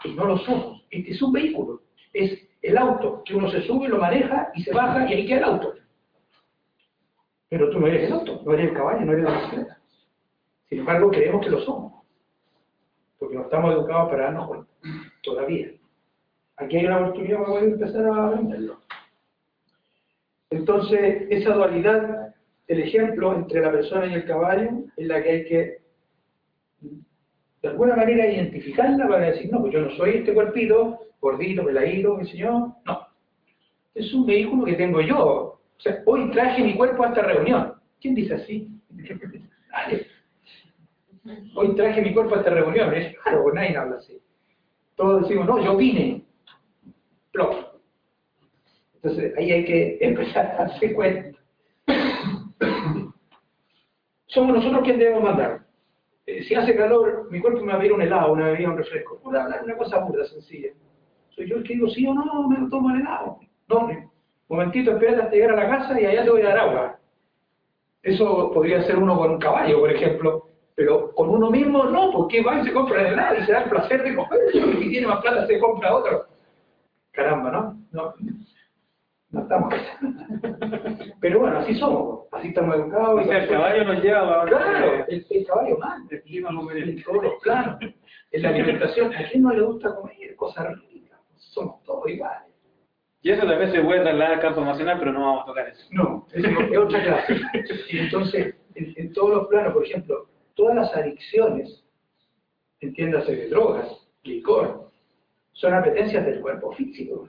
y no lo somos. Este es un vehículo, es el auto, que uno se sube, lo maneja y se baja y ahí queda el auto. Pero tú no eres el auto, no eres el caballo, no eres la bicicleta. Sin embargo, creemos que lo somos. Porque no estamos educados para darnos cuenta. Todavía. Aquí hay una oportunidad para poder empezar a aprenderlo. Entonces, esa dualidad, el ejemplo entre la persona y el caballo, es la que hay que, de alguna manera, identificarla para decir, no, pues yo no soy este cuerpito, gordito, peladito, qué yo. No. Es un vehículo que tengo yo, o sea, hoy traje mi cuerpo a esta reunión. ¿Quién dice así? Hoy traje mi cuerpo a esta reunión. Es claro, nadie habla así. Todos decimos, no, yo vine. Plop. Entonces ahí hay que empezar a darse cuenta. Somos nosotros quienes debemos mandar. Eh, si hace calor, mi cuerpo me va a pedir un helado, una bebida, un refresco. Una, una cosa burda, sencilla. Soy yo el que digo sí o no, me lo tomo el helado. No, momentito, espérate hasta llegar a la casa y allá te voy a dar agua. Eso podría ser uno con un caballo, por ejemplo, pero con uno mismo no, porque va y se compra el helado y se da el placer de comer, y si tiene más plata se compra otro. Caramba, ¿no? No, no estamos. Pero bueno, así somos, así estamos educados. O sea, el caballo nos lleva a... Claro, el, el caballo más, en todos los planos. En la alimentación, ¿a quién no le gusta comer cosas ricas? Somos todos iguales. Y eso también se puede trasladar al campo emocional, pero no vamos a tocar eso. No, es, otra clase. Y entonces, en, todos los planos, por ejemplo, todas las adicciones, entiéndase de drogas, licor, son apetencias del cuerpo físico,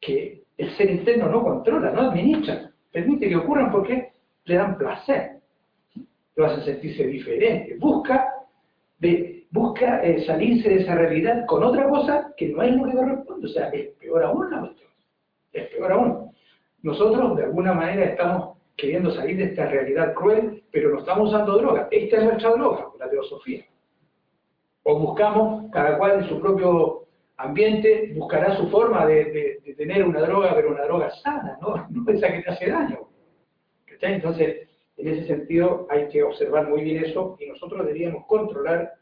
que El ser interno no controla, no administra. Permite que ocurran porque le dan placer. Lo hacen sentirse diferente. Busca, de, busca eh, salirse de esa realidad con otra cosa que no es lo que corresponde. O sea, es peor aún la cuestión. Es peor aún. Nosotros, de alguna manera, estamos queriendo salir de esta realidad cruel, pero no estamos usando droga. Esta es nuestra droga, la teosofía. O buscamos, cada cual en su propio ambiente, buscará su forma de, tener una droga, pero una droga sana, ¿no? No esa que te hace daño. Entonces, en ese sentido, hay que observar muy bien eso y nosotros deberíamos controlar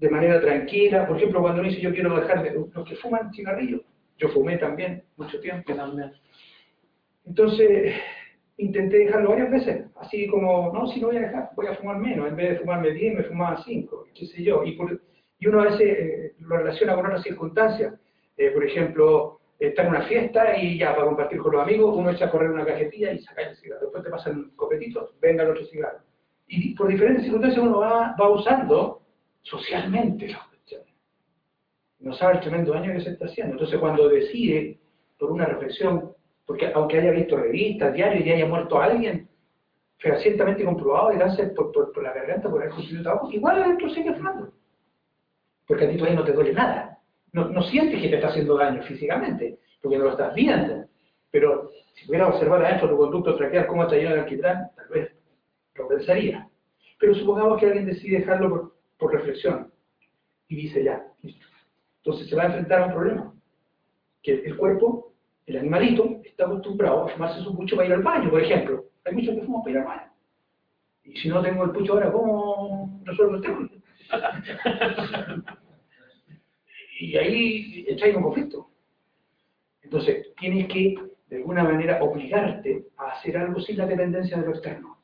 de manera tranquila. Por ejemplo, cuando uno dice yo quiero dejar de los que fuman cigarrillos, yo fumé también mucho tiempo. También. Entonces, intenté dejarlo varias veces, así como, no, si no voy a dejar, voy a fumar menos, en vez de fumarme 10, me fumaba 5, qué sé yo. Y, y uno a veces eh, lo relaciona con otras circunstancias. Eh, por ejemplo, está en una fiesta y ya para compartir con los amigos, uno echa a correr una cajetilla y saca el cigarro. Después te pasan copetitos, venga el otro cigarro. Y por diferentes circunstancias uno va, va usando socialmente las cuestiones. No sabe el tremendo daño que se está haciendo. Entonces cuando decide, por una reflexión, porque aunque haya visto revistas, diarios y haya muerto alguien, fehacientemente comprobado de cáncer por, por, la garganta, por el consumido tabaco, igual adentro sigue fumando. Porque a ti todavía no te duele nada. No, sientes que te está haciendo daño físicamente, porque no lo estás viendo. Pero si pudieras observar adentro tu conducto traquear cómo está lleno de alquitrán, tal vez lo pensaría. Pero supongamos que alguien decide dejarlo por, por reflexión y dice ya, listo. Entonces se va a enfrentar a un problema. Que el cuerpo el animalito está acostumbrado a fumarse su pucho para ir al baño, por ejemplo. Hay muchos que fuman para ir al baño. Y si no tengo el pucho ahora, ¿cómo resuelvo el tema? y ahí entra en un conflicto. Entonces, tienes que, de alguna manera, obligarte a hacer algo sin la dependencia de lo externo.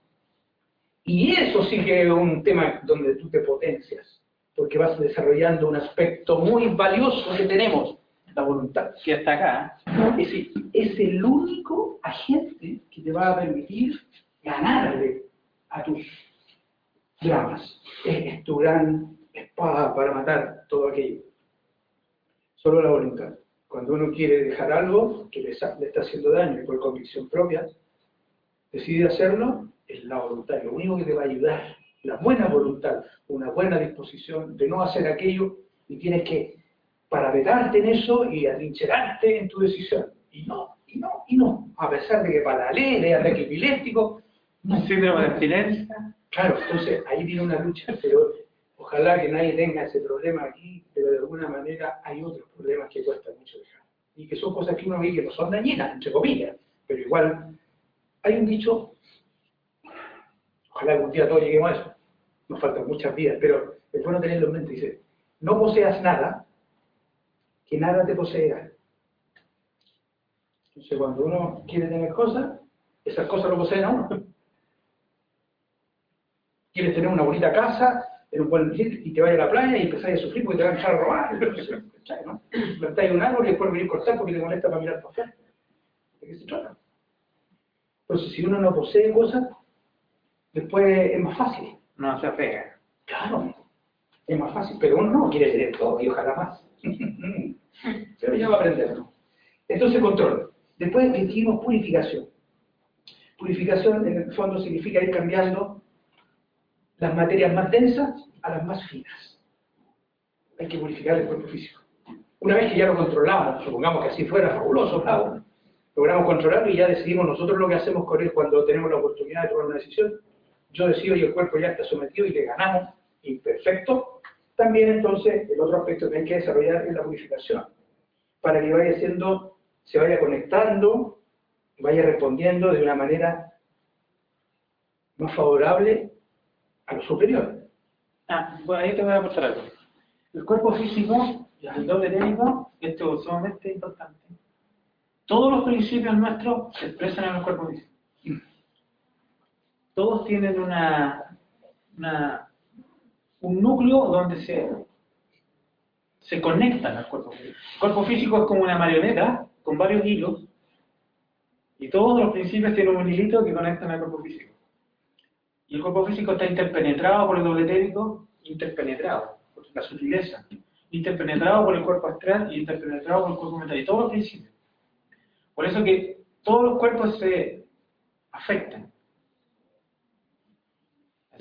Y eso sí que es un tema donde tú te potencias, porque vas desarrollando un aspecto muy valioso que tenemos, la voluntad. Que está acá. Es, es el único agente que te va a permitir ganarle a tus dramas. Es, tu gran espada para matar todo aquello. Solo la voluntad. Cuando uno quiere dejar algo que le, le está haciendo daño y por convicción propia, decide hacerlo, es la voluntad. Lo único que te va a ayudar, la buena voluntad, una buena disposición de no hacer aquello y tienes que para vetarte en eso y atrincherarte en tu decisión. Y no, y no, y no. A pesar de que para la ley, de ataque epiléptico, no. Síndrome de abstinencia. Claro, entonces ahí viene una lucha, pero ojalá que nadie tenga ese problema aquí, pero de alguna manera hay otros problemas que cuesta mucho dejar. Y que son cosas que uno ve que no son dañinas, entre comillas, pero igual hay un dicho, ojalá algún día todos lleguemos a eso, nos faltan muchas vidas, pero es bueno tenerlo en mente, dice, no poseas nada que nada te posea. Entonces, cuando uno quiere tener cosas, esas cosas lo poseen a uno. Quieres tener una bonita casa, en un buen y te vayas a la playa y empezáis a sufrir porque te van a echar a robar. ¿no? Plantáis un árbol y después venir a cortar porque te molesta para mirar por afuera. ¿De qué se trata? Entonces, si uno no posee cosas, después es más fácil. No se apega. Claro, es más fácil, pero uno no quiere tener todo y ojalá más. Pero ya va a aprenderlo. Entonces, control. Después dijimos purificación. Purificación, en el fondo, significa ir cambiando las materias más densas a las más finas. Hay que purificar el cuerpo físico. Una vez que ya lo controlamos, supongamos que así fuera fabuloso, logramos controlarlo y ya decidimos nosotros lo que hacemos con él cuando tenemos la oportunidad de tomar una decisión. Yo decido y el cuerpo ya está sometido y le ganamos, imperfecto, también entonces el otro aspecto que hay que desarrollar es la purificación, para que vaya siendo, se vaya conectando, vaya respondiendo de una manera más favorable a lo superior. Ah, bueno, ahí te voy a mostrar algo. El cuerpo físico el doble técnico, esto es sumamente importante. Todos los principios nuestros se expresan en el cuerpo físico. Todos tienen una, un núcleo donde se, se conectan al cuerpo físico. El cuerpo físico es como una marioneta con varios hilos y todos los principios tienen un hilito que conectan al cuerpo físico. Y el cuerpo físico está interpenetrado por el doble técnico, interpenetrado por la sutileza, interpenetrado por el cuerpo astral y interpenetrado por el cuerpo mental y todos los principios. Por eso que todos los cuerpos se afectan.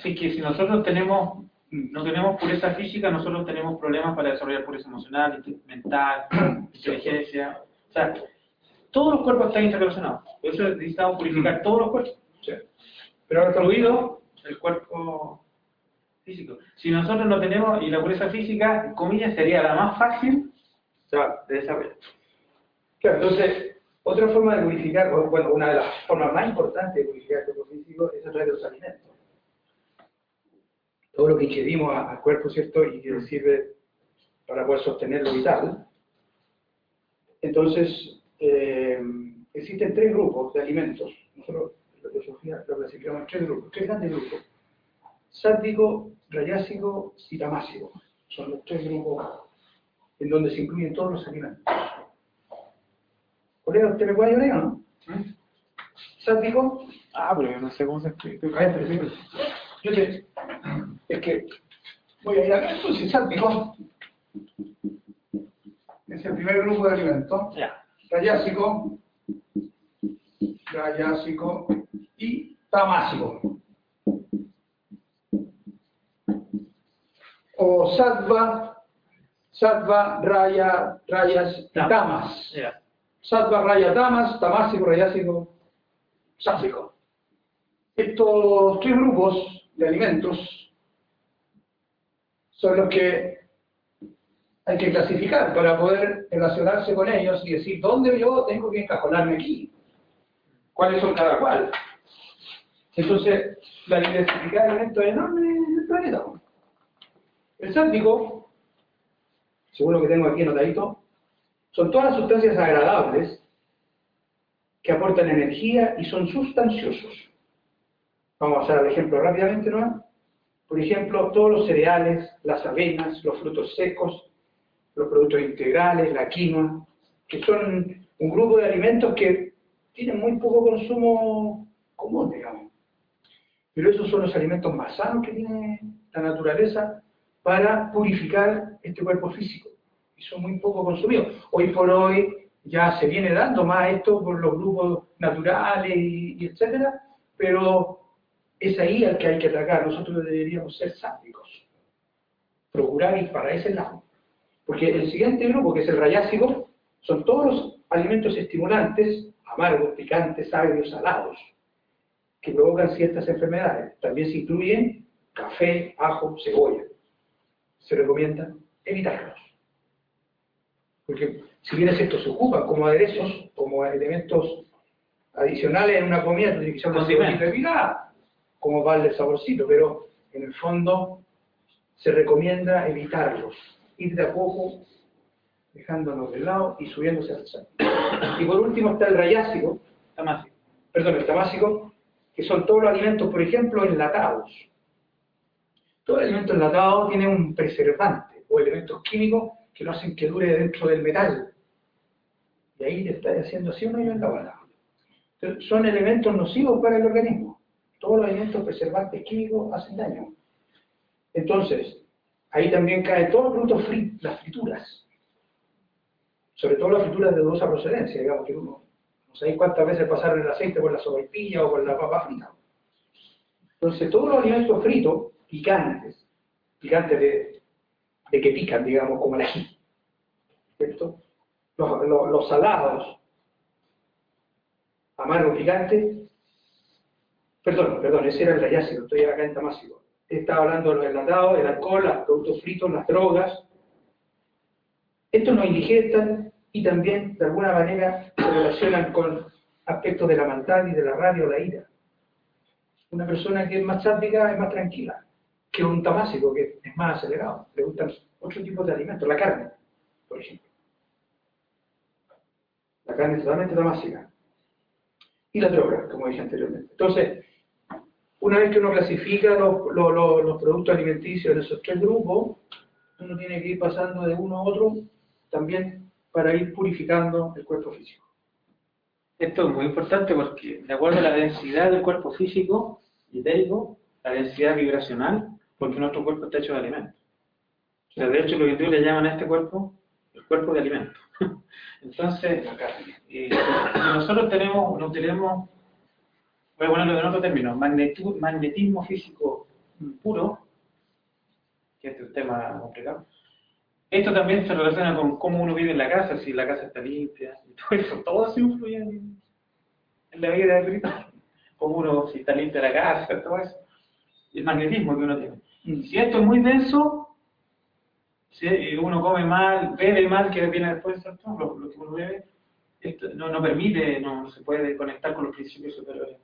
Así que si nosotros tenemos, no tenemos pureza física, nosotros tenemos problemas para desarrollar pureza emocional, mental, inteligencia. O sea, todos los cuerpos están interrelacionados. Por eso necesitamos purificar todos los cuerpos. Pero incluido el cuerpo físico. Si nosotros no tenemos, y la pureza física, comillas, sería la más fácil de desarrollar. Claro, entonces, otra forma de purificar, bueno, una de las formas más importantes de purificar el cuerpo físico es a través de los alimentos. Todo lo que ingerimos al cuerpo, ¿cierto? Y que sirve para poder sostener lo vital. Entonces, eh, existen tres grupos de alimentos. Nosotros, en la filosofía, lo clasificamos en tres grupos, tres grandes grupos. Sádvico, rayásico y tamásico. Son los tres grupos en donde se incluyen todos los alimentos. Colega, ¿usted me puede ayudar o no? ¿Eh? ¿Sádvico? Ah, pero yo no sé cómo se explica. Yo sé, es que voy a ir a entonces sádvico es el primer grupo de alimentos. Rayásico, rayásico y tamásico. O sattva, sattva, raya, rayas y tamas. Sattva, raya, tamas, tamásico, rayásico, sáfico. Estos tres grupos de alimentos son los que hay que clasificar para poder relacionarse con ellos y decir dónde yo tengo que encajonarme aquí, cuáles son cada cual. Entonces, la diversificidad de alimentos es enorme en el planeta. El sálvico, según lo que tengo aquí anotadito, son todas las sustancias agradables que aportan energía y son sustanciosos. Vamos a hacer el ejemplo rápidamente, ¿no? Por ejemplo, todos los cereales, las avenas, los frutos secos, los productos integrales, la quinoa, que son un grupo de alimentos que tienen muy poco consumo común, digamos. Pero esos son los alimentos más sanos que tiene la naturaleza para purificar este cuerpo físico. Y son muy poco consumidos. Hoy por hoy ya se viene dando más esto por los grupos naturales y, etcétera, pero es ahí al que hay que atacar. Nosotros deberíamos ser sáficos, procurar ir para ese lado. Porque el siguiente grupo, que es el rayásico, son todos los alimentos estimulantes, amargos, picantes, agrios, salados, que provocan ciertas enfermedades. También se incluyen café, ajo, cebolla. Se recomienda evitarlos. Porque si bien estos se ocupan como aderezos, como elementos adicionales en una comida, como para el saborcito, pero en el fondo se recomienda evitarlos ir de a poco dejándonos de lado y subiéndose al sal. Y por último está el rayásico, tamásico, perdón, el tamásico, que son todos los alimentos, por ejemplo, enlatados. Todo alimento enlatado tiene un preservante o elementos químicos que lo hacen que dure dentro del metal. Y ahí le está haciendo así una y en la bala. Son elementos nocivos para el organismo. Todos los alimentos preservantes químicos hacen daño. Entonces, Ahí también caen todos los productos fritos, las frituras. Sobre todo las frituras de dudosa procedencia, digamos que uno no sé cuántas veces pasaron el aceite por la sopaipilla o por la papa frita. Entonces, todos los alimentos fritos, picantes, picantes de, que pican, digamos, como el ají, ¿cierto? Los, salados, amargo, picante, perdón, perdón, ese era el rayácido, estoy acá en Tamásico estaba hablando de los enlatados, el alcohol, los productos fritos, las drogas. Estos nos indigestan y también, de alguna manera, se relacionan con aspectos de la maldad y de la rabia o la ira. Una persona que es más sádica es más tranquila que un tamásico que es más acelerado. Le gustan otro tipo de alimentos, la carne, por ejemplo. La carne es totalmente tamásica. Y la droga, como dije anteriormente. Entonces, una vez que uno clasifica los, productos alimenticios en esos tres grupos, uno tiene que ir pasando de uno a otro también para ir purificando el cuerpo físico. Esto es muy importante porque de acuerdo a la densidad del cuerpo físico y etérico, la densidad vibracional, porque nuestro cuerpo está hecho de alimentos. O sea, de hecho, lo que tú le llaman a este cuerpo, el cuerpo de alimentos. Entonces, eh, nosotros tenemos, no tenemos, voy a ponerlo en otro término, magnetismo físico puro, que este es un tema complicado. Esto también se relaciona con cómo uno vive en la casa, si la casa está limpia, y todo eso, todo se influye en, la vida espiritual. Cómo uno, si está limpia la casa, todo eso. El magnetismo que uno tiene. Mm. Si esto es muy denso, si uno come mal, bebe mal, que viene después. Lo, lo que uno bebe, esto no, no permite, no, se puede conectar con los principios superiores.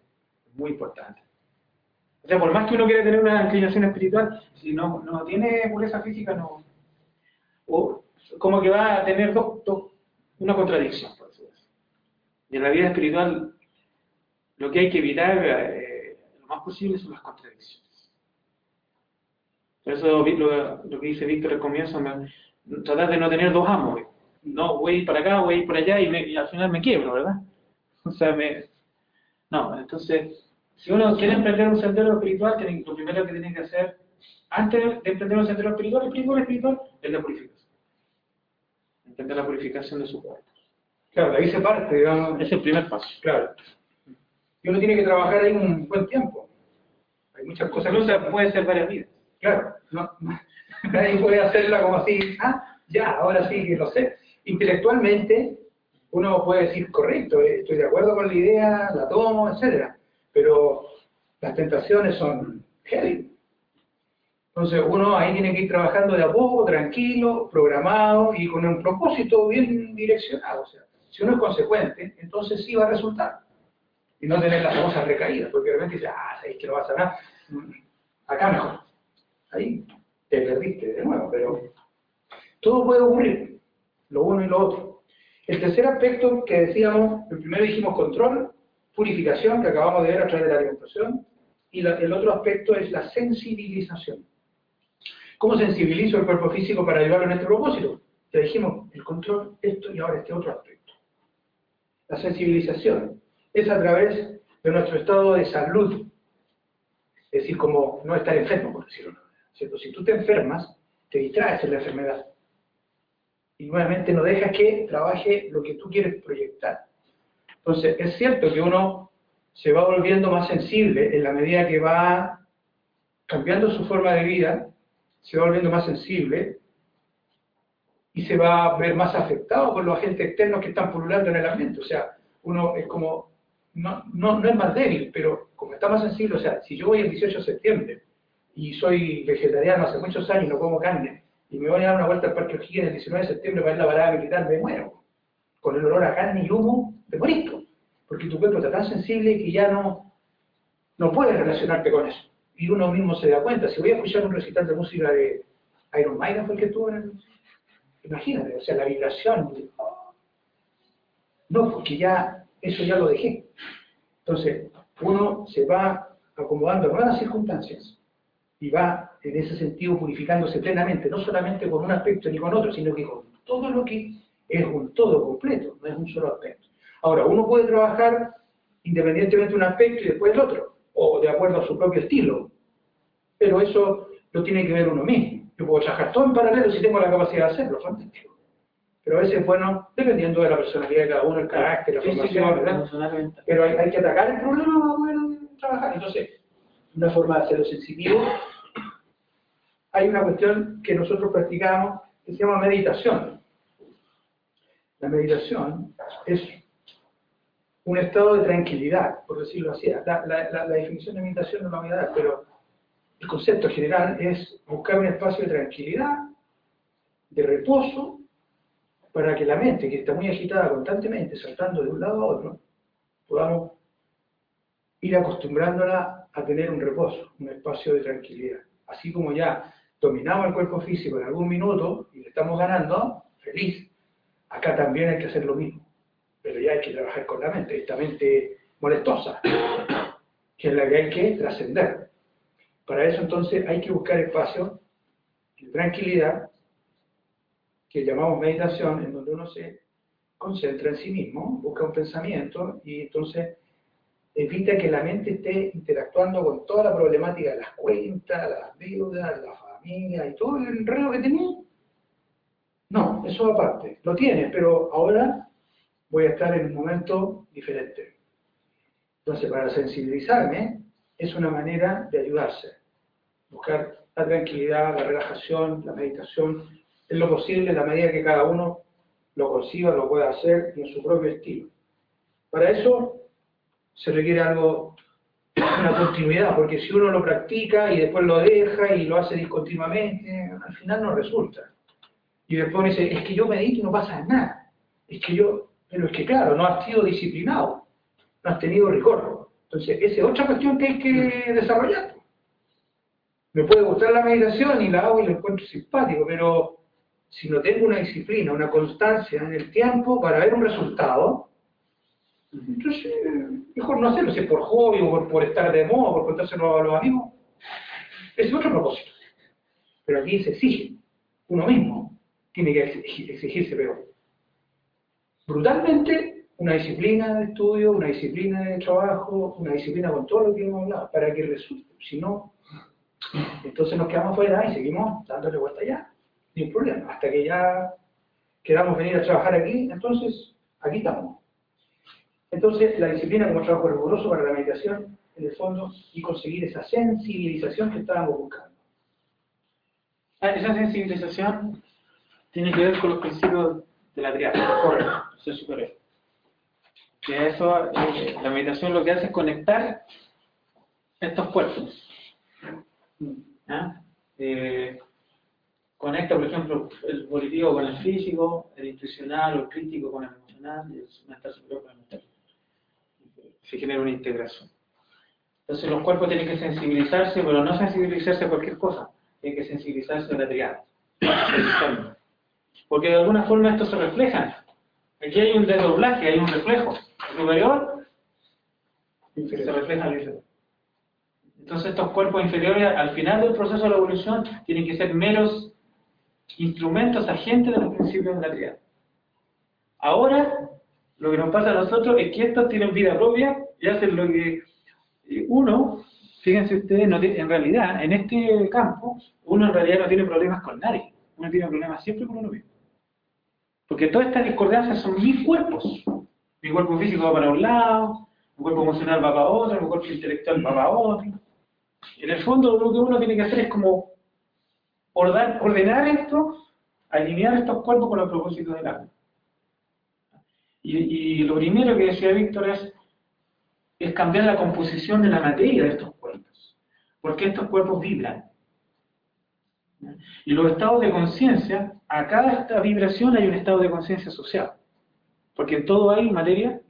Muy importante. O sea, por más que uno quiera tener una inclinación espiritual, si no, no tiene pureza física, no. O como que va a tener dos, una contradicción, por decirlo así. Y en la vida espiritual, lo que hay que evitar eh, lo más posible son las contradicciones. Por eso lo, lo que dice Víctor al comienzo, tratar de no tener dos amos. No, voy a ir para acá, voy a ir para allá y, al final me quiebro, ¿verdad? O sea, me... No, entonces, si uno quiere emprender un sendero espiritual, lo primero que tiene que hacer, antes de emprender un sendero espiritual, el primero espiritual es la purificación. Entender la purificación de su cuerpo. Claro, ahí se parte, digamos. Es el primer paso. Claro. Y uno tiene que trabajar ahí un buen tiempo. Hay muchas cosas. Incluso puede ser varias vidas. Claro, no, nadie puede hacerla como así, ah, ya, ahora sí que lo sé. Intelectualmente, uno puede decir, correcto, eh, estoy de acuerdo con la idea, la tomo, etcétera, pero las tentaciones son heavy. Entonces uno ahí tiene que ir trabajando de a poco, tranquilo, programado y con un propósito bien direccionado. O sea, si uno es consecuente, entonces sí va a resultar. Y no tener las famosas recaídas, porque de repente dice, ah, sabéis que no vas a mm, acá mejor ahí te perdiste de nuevo, pero todo puede ocurrir, lo uno y lo otro. El tercer aspecto que decíamos, el primero dijimos control, purificación, que acabamos de ver a través de la alimentación, y el otro aspecto es la sensibilización. ¿Cómo sensibilizo el cuerpo físico para ayudarlo en este propósito? Ya dijimos, el control, esto y ahora este otro aspecto. La sensibilización es a través de nuestro estado de salud, es decir, como no estar enfermo, por decirlo si tú te enfermas, te distraes en la enfermedad. Y nuevamente no dejas que trabaje lo que tú quieres proyectar. Entonces, es cierto que uno se va volviendo más sensible en la medida que va cambiando su forma de vida, se va volviendo más sensible y se va a ver más afectado por los agentes externos que están pululando en el ambiente. O sea, uno es como, no, no, no es más débil, pero como está más sensible, o sea, si yo voy el 18 de septiembre y soy vegetariano hace muchos años, no como carne, y me voy a dar una vuelta al Parque O'Higgins el 19 de septiembre para ver la parada militar, me muero. Con el olor a carne y humo, te morís. Porque tu cuerpo está tan sensible que ya no, no puedes relacionarte con eso. Y uno mismo se da cuenta. Si voy a escuchar un recital de música de Iron Maiden, fue el que estuvo en el... Imagínate, o sea, la vibración. No, porque ya, eso ya lo dejé. Entonces, uno se va acomodando a nuevas circunstancias y va en ese sentido purificándose plenamente, no solamente con un aspecto ni con otro, sino que con todo lo que es un todo completo, no es un solo aspecto. Ahora, uno puede trabajar independientemente de un aspecto y después el otro, o de acuerdo a su propio estilo, pero eso lo tiene que ver uno mismo. Yo puedo trabajar todo en paralelo si tengo la capacidad de hacerlo, fantástico. Pero a veces, bueno, dependiendo de la personalidad de cada uno, el carácter, la formación, ¿verdad? Pero hay, hay, que atacar el problema para poder trabajar. Entonces, una forma de hacerlo sensitivo hay una cuestión que nosotros practicamos que se llama meditación. La meditación es un estado de tranquilidad, por decirlo así. La, definición de meditación no la voy a dar, pero el concepto general es buscar un espacio de tranquilidad, de reposo, para que la mente, que está muy agitada constantemente, saltando de un lado a otro, podamos ir acostumbrándola a tener un reposo, un espacio de tranquilidad. Así como ya dominamos el cuerpo físico en algún minuto y le estamos ganando, feliz. Acá también hay que hacer lo mismo, pero ya hay que trabajar con la mente, esta mente molestosa, que es la que hay que trascender. Para eso entonces hay que buscar espacio de tranquilidad, que llamamos meditación, en donde uno se concentra en sí mismo, busca un pensamiento y entonces evita que la mente esté interactuando con toda la problemática de las cuentas, las deudas, la y todo el enredo que tenía, No, eso aparte. Lo tiene, pero ahora voy a estar en un momento diferente. Entonces, para sensibilizarme, es una manera de ayudarse. Buscar la tranquilidad, la relajación, la meditación, en lo posible, en la medida que cada uno lo consiga, lo pueda hacer en su propio estilo. Para eso se requiere algo, una continuidad, porque si uno lo practica y después lo deja y lo hace discontinuamente, al final no resulta. Y después dice, es que yo medito y no pasa nada. Es que yo, pero es que claro, no has sido disciplinado, no has tenido rigor. Entonces, esa es otra cuestión que hay que desarrollar. Me puede gustar la meditación y la hago y lo encuentro simpático, pero si no tengo una disciplina, una constancia en el tiempo para ver un resultado, entonces mejor no hacerlo, si es por hobby o por, estar de moda, por contárselo a los amigos. Ese es otro propósito. Pero aquí se exige, uno mismo tiene que exigirse, pero brutalmente una disciplina de estudio, una disciplina de trabajo, una disciplina con todo lo que hemos hablado, para que resulte. Si no, entonces nos quedamos fuera y seguimos dándole vuelta allá, sin problema, hasta que ya queramos venir a trabajar aquí, entonces aquí estamos. Entonces, la disciplina como trabajo riguroso para la meditación, en el fondo, y conseguir esa sensibilización que estábamos buscando. Ah, esa sensibilización tiene que ver con los principios de la triada, correcto, ser. Que eso, eh, la meditación lo que hace es conectar estos cuerpos. ¿Ah? Eh, conecta, por ejemplo, el volitivo con el físico, el intuicional o el crítico con el emocional y el mental superior con el mental. Se genera una integración. Entonces los cuerpos tienen que sensibilizarse, pero no sensibilizarse a cualquier cosa, tienen que sensibilizarse a la triada. Porque de alguna forma esto se refleja. Aquí hay un desdoblaje, hay un reflejo. El superior se refleja en el. Entonces estos cuerpos inferiores al final del proceso de la evolución tienen que ser meros instrumentos, agentes de los principios de la triada. Ahora, lo que nos pasa a nosotros es que estos tienen vida propia y hacen lo que uno, fíjense ustedes, en realidad, en este campo, uno en realidad no tiene problemas con nadie. Uno tiene problemas siempre con uno mismo. Porque todas estas discordancias son mis cuerpos. Mi cuerpo físico va para un lado, mi cuerpo emocional va para otro, mi cuerpo intelectual va para otro. En el fondo lo que uno tiene que hacer es como ordenar esto, alinear estos cuerpos con los propósitos del alma. Y, lo primero que decía Víctor es, es cambiar la composición de la materia de estos cuerpos, porque estos cuerpos vibran. Y los estados de conciencia, a cada esta vibración hay un estado de conciencia asociado, porque en todo hay materia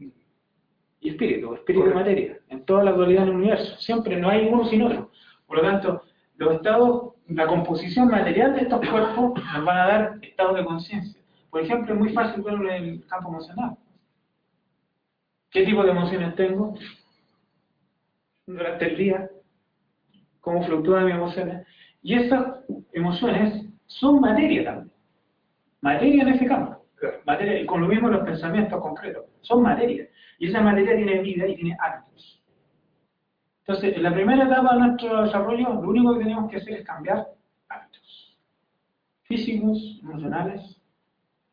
y espíritu, espíritu y materia, en toda la dualidad del universo. Siempre no hay uno sin otro. Por lo tanto, los estados, la composición material de estos cuerpos nos van a dar estados de conciencia. Por ejemplo, es muy fácil verlo en el campo emocional. ¿Qué tipo de emociones tengo durante el día? ¿Cómo fluctúan mis emociones? Y esas emociones son materia también. Materia en ese campo. Materia, y con lo mismo los pensamientos concretos. Son materia. Y esa materia tiene vida y tiene actos. Entonces, en la primera etapa de nuestro desarrollo, lo único que tenemos que hacer es cambiar hábitos. Físicos, emocionales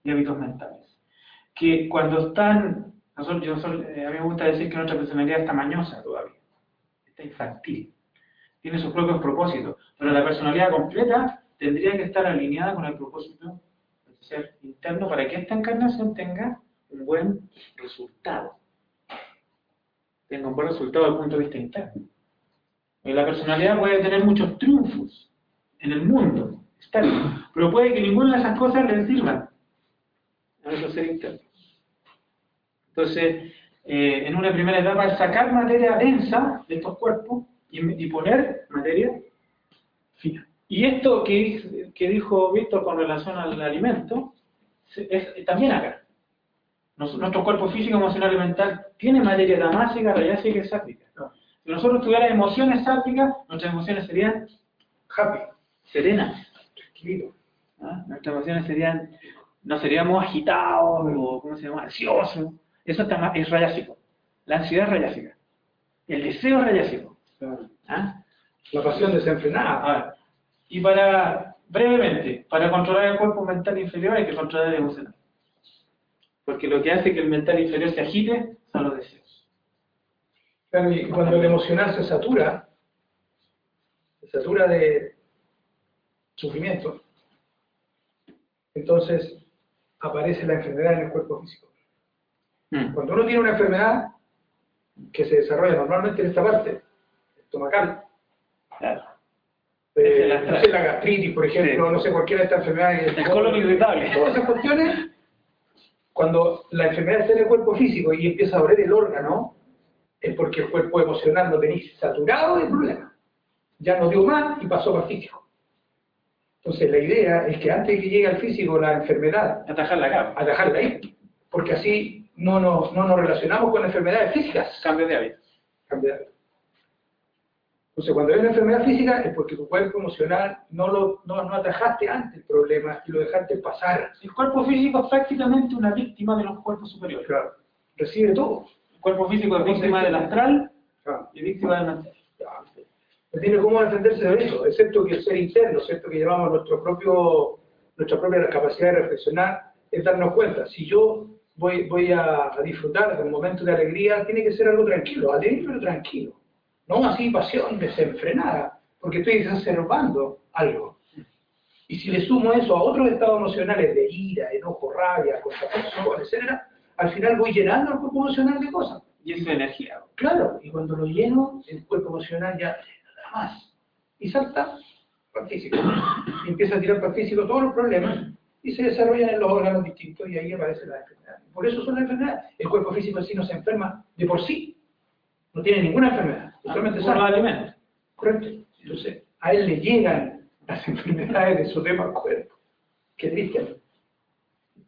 y hábitos mentales. Que cuando están, nosotros, yo, eh, a mí me gusta decir que nuestra personalidad está mañosa todavía. Está infantil. Tiene sus propios propósitos. Pero la personalidad completa tendría que estar alineada con el propósito del ser interno para que esta encarnación tenga un buen resultado tenga un buen resultado desde el punto de vista interno. Y la personalidad puede tener muchos triunfos en el mundo, pero puede que ninguna de esas cosas le sirva a nuestro ser interno. Entonces, eh, en una primera etapa es sacar materia densa de estos cuerpos y, poner materia fina. Y esto que, que dijo Víctor con relación al alimento, es también acá. Nuestro cuerpo físico, emocional y mental tiene materia damásica, rayásica y sátrica. Si nosotros tuviéramos emociones sátricas, nuestras emociones serían happy, serenas, tranquilos. ¿ah? Nuestras emociones serían, no seríamos agitados o, ¿cómo se llama?, ansiosos. Eso es rayásico. La ansiedad es rayásica. El deseo es rayásico. ¿Ah? La pasión desenfrenada. y para brevemente, para controlar el cuerpo mental inferior hay que controlar el emocional. Porque lo que hace que el mental inferior se agite son los deseos. Claro, y cuando el emocional se satura, se satura de sufrimiento, entonces aparece la enfermedad en el cuerpo físico. Mm. Cuando uno tiene una enfermedad que se desarrolla normalmente en esta parte, estomacal, Claro. eh, Es no sé, la gastritis, por ejemplo, Sí. no sé cualquiera de estas enfermedades. El colon irritable. Todas esas cuestiones, cuando la enfermedad está en el cuerpo físico y empieza a doler el órgano, es porque el cuerpo emocional lo tenéis saturado de problemas. Ya no dio más y pasó para físico. Entonces la idea es que antes de que llegue al físico la enfermedad, Atajar la cama. atajarla ahí, porque así no nos, no nos relacionamos con enfermedades físicas. Cambio de hábito. cambiar. Entonces, cuando hay una enfermedad física es porque tu cuerpo emocional no lo no, no atajaste antes el problema y lo dejaste pasar. El cuerpo físico es prácticamente una víctima de los cuerpos superiores. Claro. Recibe todo. El cuerpo físico es víctima del astral Claro. y víctima del mental. No tiene cómo defenderse de eso, excepto que el ser interno, excepto que llevamos nuestro propio, nuestra propia capacidad de reflexionar, es darnos cuenta. Si yo voy, voy a, a disfrutar de un momento de alegría, tiene que ser algo tranquilo, alegre pero tranquilo. No así pasión desenfrenada, porque estoy exacerbando algo. Y si le sumo eso a otros estados emocionales de ira, enojo, rabia, contaminación, etcétera, al final voy llenando el cuerpo emocional de cosas. Y eso es energía. Claro, y cuando lo lleno, el cuerpo emocional ya nada más. Y salta para físico. Y empieza a tirar para físico todos los problemas y se desarrollan en los órganos distintos y ahí aparece la enfermedad. Por eso son las enfermedades. El cuerpo físico en sí no se enferma de por sí. No tiene ninguna enfermedad. Solamente Por los sana. alimentos. Correcto. Entonces, a él le llegan las enfermedades de su tema cuerpo. Qué triste.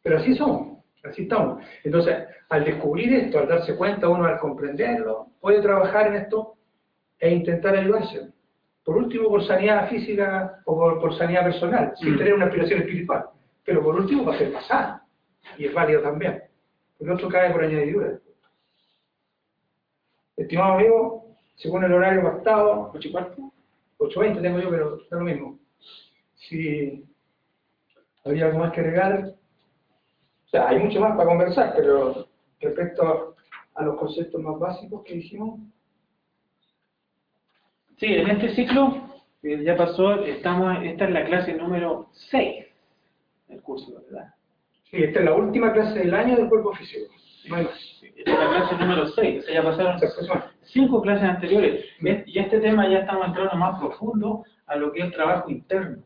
Pero así somos, así estamos. Entonces, al descubrir esto, al darse cuenta, uno al comprenderlo, puede trabajar en esto e intentar ayudarse. Por último, por sanidad física o por, por sanidad personal, sin Mm. tener una aspiración espiritual. Pero por último, para ser más sano. Y es válido también. Porque otro cae por añadidura. Estimado amigo, según el horario pactado, ¿Ocho y cuarto? 8.20 tengo yo, pero da lo mismo. Si habría algo más que agregar, o sea, hay mucho más para conversar, pero respecto a los conceptos más básicos que dijimos, Sí, en este ciclo, ya pasó, estamos, esta es la clase número 6 del curso, ¿verdad? sí, esta es la última clase del año del cuerpo físico. No hay más. Esta es la clase número 6, o sea, ya pasaron cinco clases anteriores. Y este tema ya estamos entrando más profundo a lo que es el trabajo interno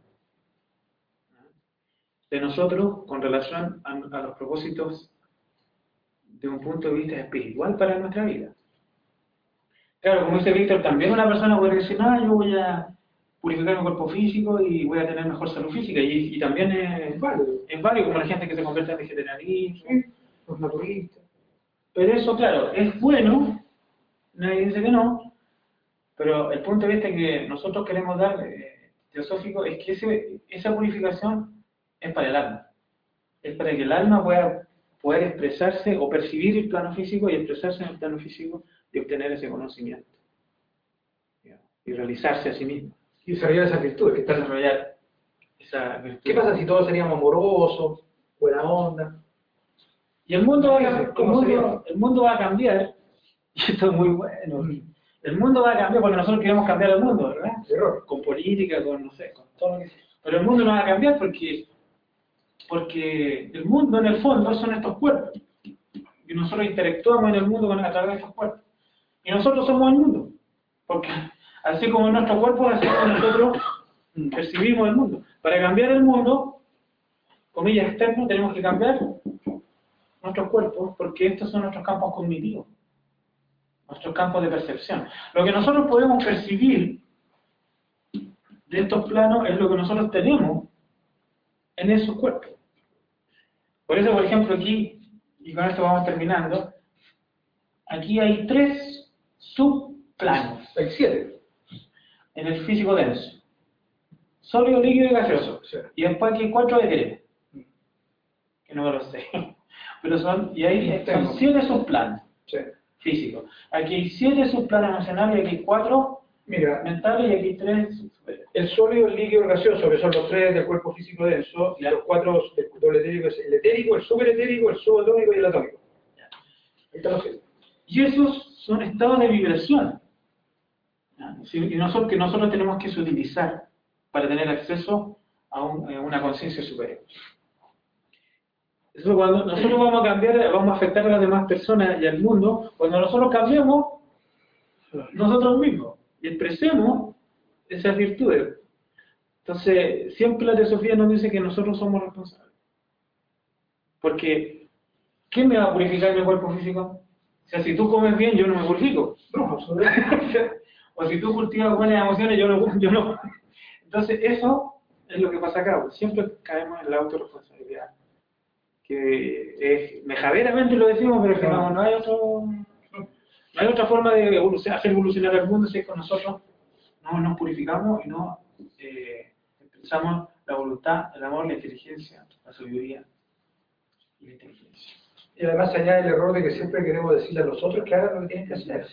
de nosotros con relación a, a los propósitos de un punto de vista espiritual para nuestra vida. Claro, como dice Víctor, también una persona puede decir, no, yo voy a purificar mi cuerpo físico y voy a tener mejor salud física. Y, y también es, válido. es válido, como la gente que se convierte en vegetarianismo. Sí, Los naturistas. Pero eso, claro, es bueno, nadie dice que no, pero el punto de vista que nosotros queremos dar eh, teosófico es que ese, esa purificación es para el alma. Es para que el alma pueda poder expresarse o percibir el plano físico y expresarse en el plano físico y obtener ese conocimiento. Y realizarse a sí mismo. Y desarrollar esas virtudes que están Desarrollar esa virtud. ¿Qué pasa si todos seríamos amorosos, buena onda? Y el mundo, va a, el, mundo, el mundo va a cambiar, y esto es muy bueno. El mundo va a cambiar porque nosotros queremos cambiar el mundo, ¿verdad? Error. Con política, con no sé, con todo lo que sea. Pero el mundo no va a cambiar porque, porque el mundo en el fondo son estos cuerpos. Y nosotros interactuamos en el mundo a través de estos cuerpos. Y nosotros somos el mundo. Porque así como en nuestro cuerpo, así como nosotros percibimos el mundo. Para cambiar el mundo, comillas externo, tenemos que cambiar nuestros cuerpos porque estos son nuestros campos cognitivos, nuestros campos de percepción. Lo que nosotros podemos percibir de estos planos es lo que nosotros tenemos en esos cuerpos. Por eso, por ejemplo, aquí, y con esto vamos terminando, aquí hay tres subplanos Hay siete. En el físico denso. Sólido, líquido y gaseoso. Sí. Y después aquí hay cuatro de crema. Que no me lo sé. Pero son, y ahí son siete subplanos Sí. físicos. Aquí hay siete subplanos emocionales y aquí hay cuatro Mira, mentales y aquí tres el sólido, el líquido, el gaseoso, que son los tres del cuerpo físico denso, y los cuatro del doble etérico, es el etérico, el superetérico, el subatómico y el atómico. Ahí están los Y esos son estados de vibración. Y nosotros, que nosotros tenemos que utilizar para tener acceso a, una conciencia superior. Eso cuando nosotros vamos a cambiar, vamos a afectar a las demás personas y al mundo, cuando nosotros cambiamos nosotros mismos y expresemos esas virtudes. Entonces, siempre la teosofía nos dice que nosotros somos responsables. Porque, ¿quién me va a purificar mi cuerpo físico? O sea, si tú comes bien, yo no me purifico. o si tú cultivas buenas emociones, yo no, yo no. Entonces, eso es lo que pasa acá. Siempre caemos en la autorresponsabilidad. Que es, mejaderamente lo decimos, pero que no, no hay otro no hay otra forma de hacer evolucionar el mundo si es con nosotros no nos purificamos y no eh, expresamos la voluntad, el amor, la inteligencia, la sabiduría y la inteligencia. Y además añade el error de que siempre queremos decirle a los otros que hagan lo que tienen que hacer.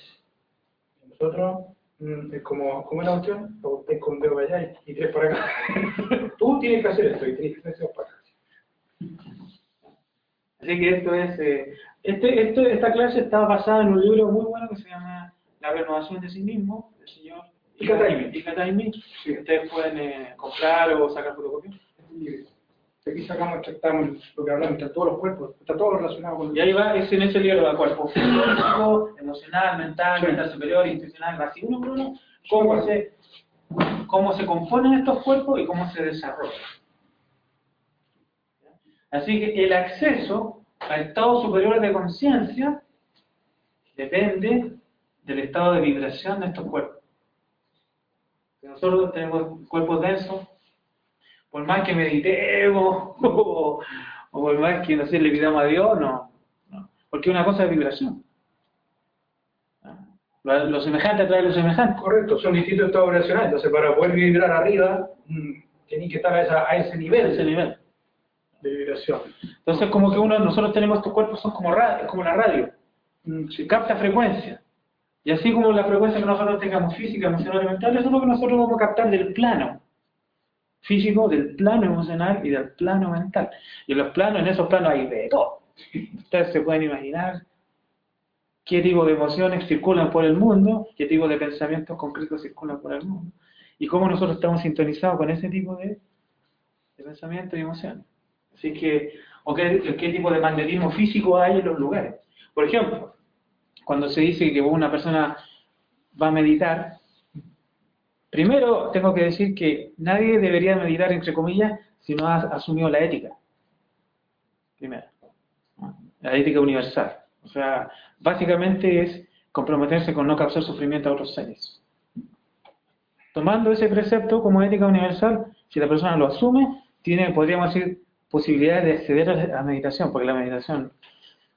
Nosotros, como, ¿cómo es la con un dedo allá y, tres para acá. Tú tienes que hacer esto y tienes que hacer esto para acá. Así que esto es, eh, este, esta clase está basada en un libro muy bueno que se llama La renovación de sí mismo, del señor Ikataimi. Sí. Ustedes pueden eh, comprar o sacar fotocopia. Aquí sacamos, tratamos lo que hablamos, entre todos los cuerpos, está todo relacionado con el... Y ahí va, es en ese libro, el cuerpo físico, emocional, mental, mental superior, institucional, así uno por uno, cómo se, cómo se componen estos cuerpos y cómo se desarrollan. Así que el acceso a estados superiores de conciencia depende del estado de vibración de estos cuerpos. Nosotros tenemos cuerpos densos, por más que meditemos o, por más que no sé, le pidamos a Dios, no, Porque una cosa es vibración. Lo, semejante atrae lo semejante. Correcto, son distintos estados vibracionales. Entonces, para poder vibrar arriba, mm, tienen que estar a, ese nivel. ese nivel de vibración. Entonces, como que uno, nosotros tenemos estos cuerpos, son como, radio, como la radio, mm, se capta frecuencia. Y así como la frecuencia que nosotros tengamos física, emocional mental, eso es lo que nosotros vamos a captar del plano físico, del plano emocional y del plano mental. Y en los planos, en esos planos hay de todo. Ustedes se pueden imaginar qué tipo de emociones circulan por el mundo, qué tipo de pensamientos concretos circulan por el mundo, y cómo nosotros estamos sintonizados con ese tipo de, de pensamientos y emociones. Así que, o qué, qué tipo de magnetismo físico hay en los lugares. Por ejemplo, cuando se dice que una persona va a meditar, primero tengo que decir que nadie debería meditar, entre comillas, si no ha asumido la ética. Primero, la ética universal. O sea, básicamente es comprometerse con no causar sufrimiento a otros seres. Tomando ese precepto como ética universal, si la persona lo asume, tiene, podríamos decir, posibilidades de acceder a la meditación, porque la meditación,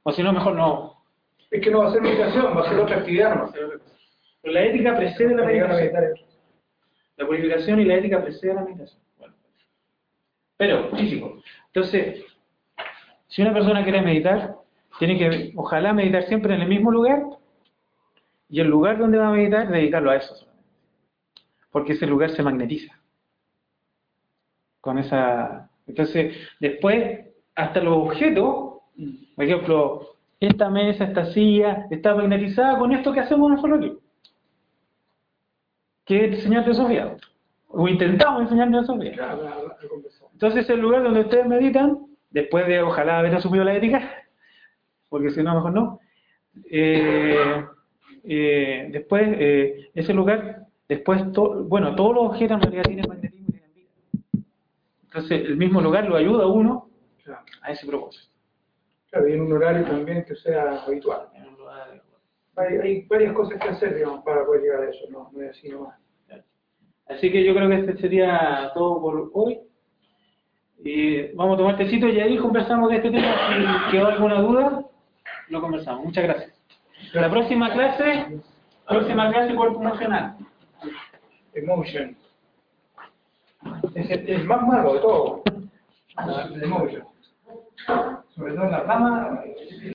o si no, mejor no. Es que no va a ser meditación, va a ser otra actividad, no Pero la ética precede la meditación. La purificación y la ética precede la meditación. Bueno. Pero, físico. Entonces, si una persona quiere meditar, tiene que, ojalá, meditar siempre en el mismo lugar y el lugar donde va a meditar, dedicarlo a eso. Porque ese lugar se magnetiza con esa entonces, después, hasta los objetos, por ejemplo, esta mesa, esta silla, está magnetizada con esto que hacemos nosotros aquí. Que enseñar Sofía. O intentamos enseñar Sofía. Entonces, el lugar donde ustedes meditan, después de ojalá haber asumido la ética, porque si no, mejor no, eh, eh, después, eh, ese lugar, después, bueno, todos los objetos en realidad tienen magnetismo entonces, el mismo lugar lo ayuda a uno a ese propósito. Claro, y en un horario también que sea habitual. Hay, hay, varias cosas que hacer, digamos, para poder llegar a eso, no, no es así nomás. Así que yo creo que este sería todo por hoy. Y vamos a tomar tecito y ahí conversamos de este tema. Si quedó alguna duda, lo conversamos. Muchas gracias. La próxima clase, próxima clase cuerpo emocional. Emotion. Es el, más malo de todo. El Sobre todo en la rama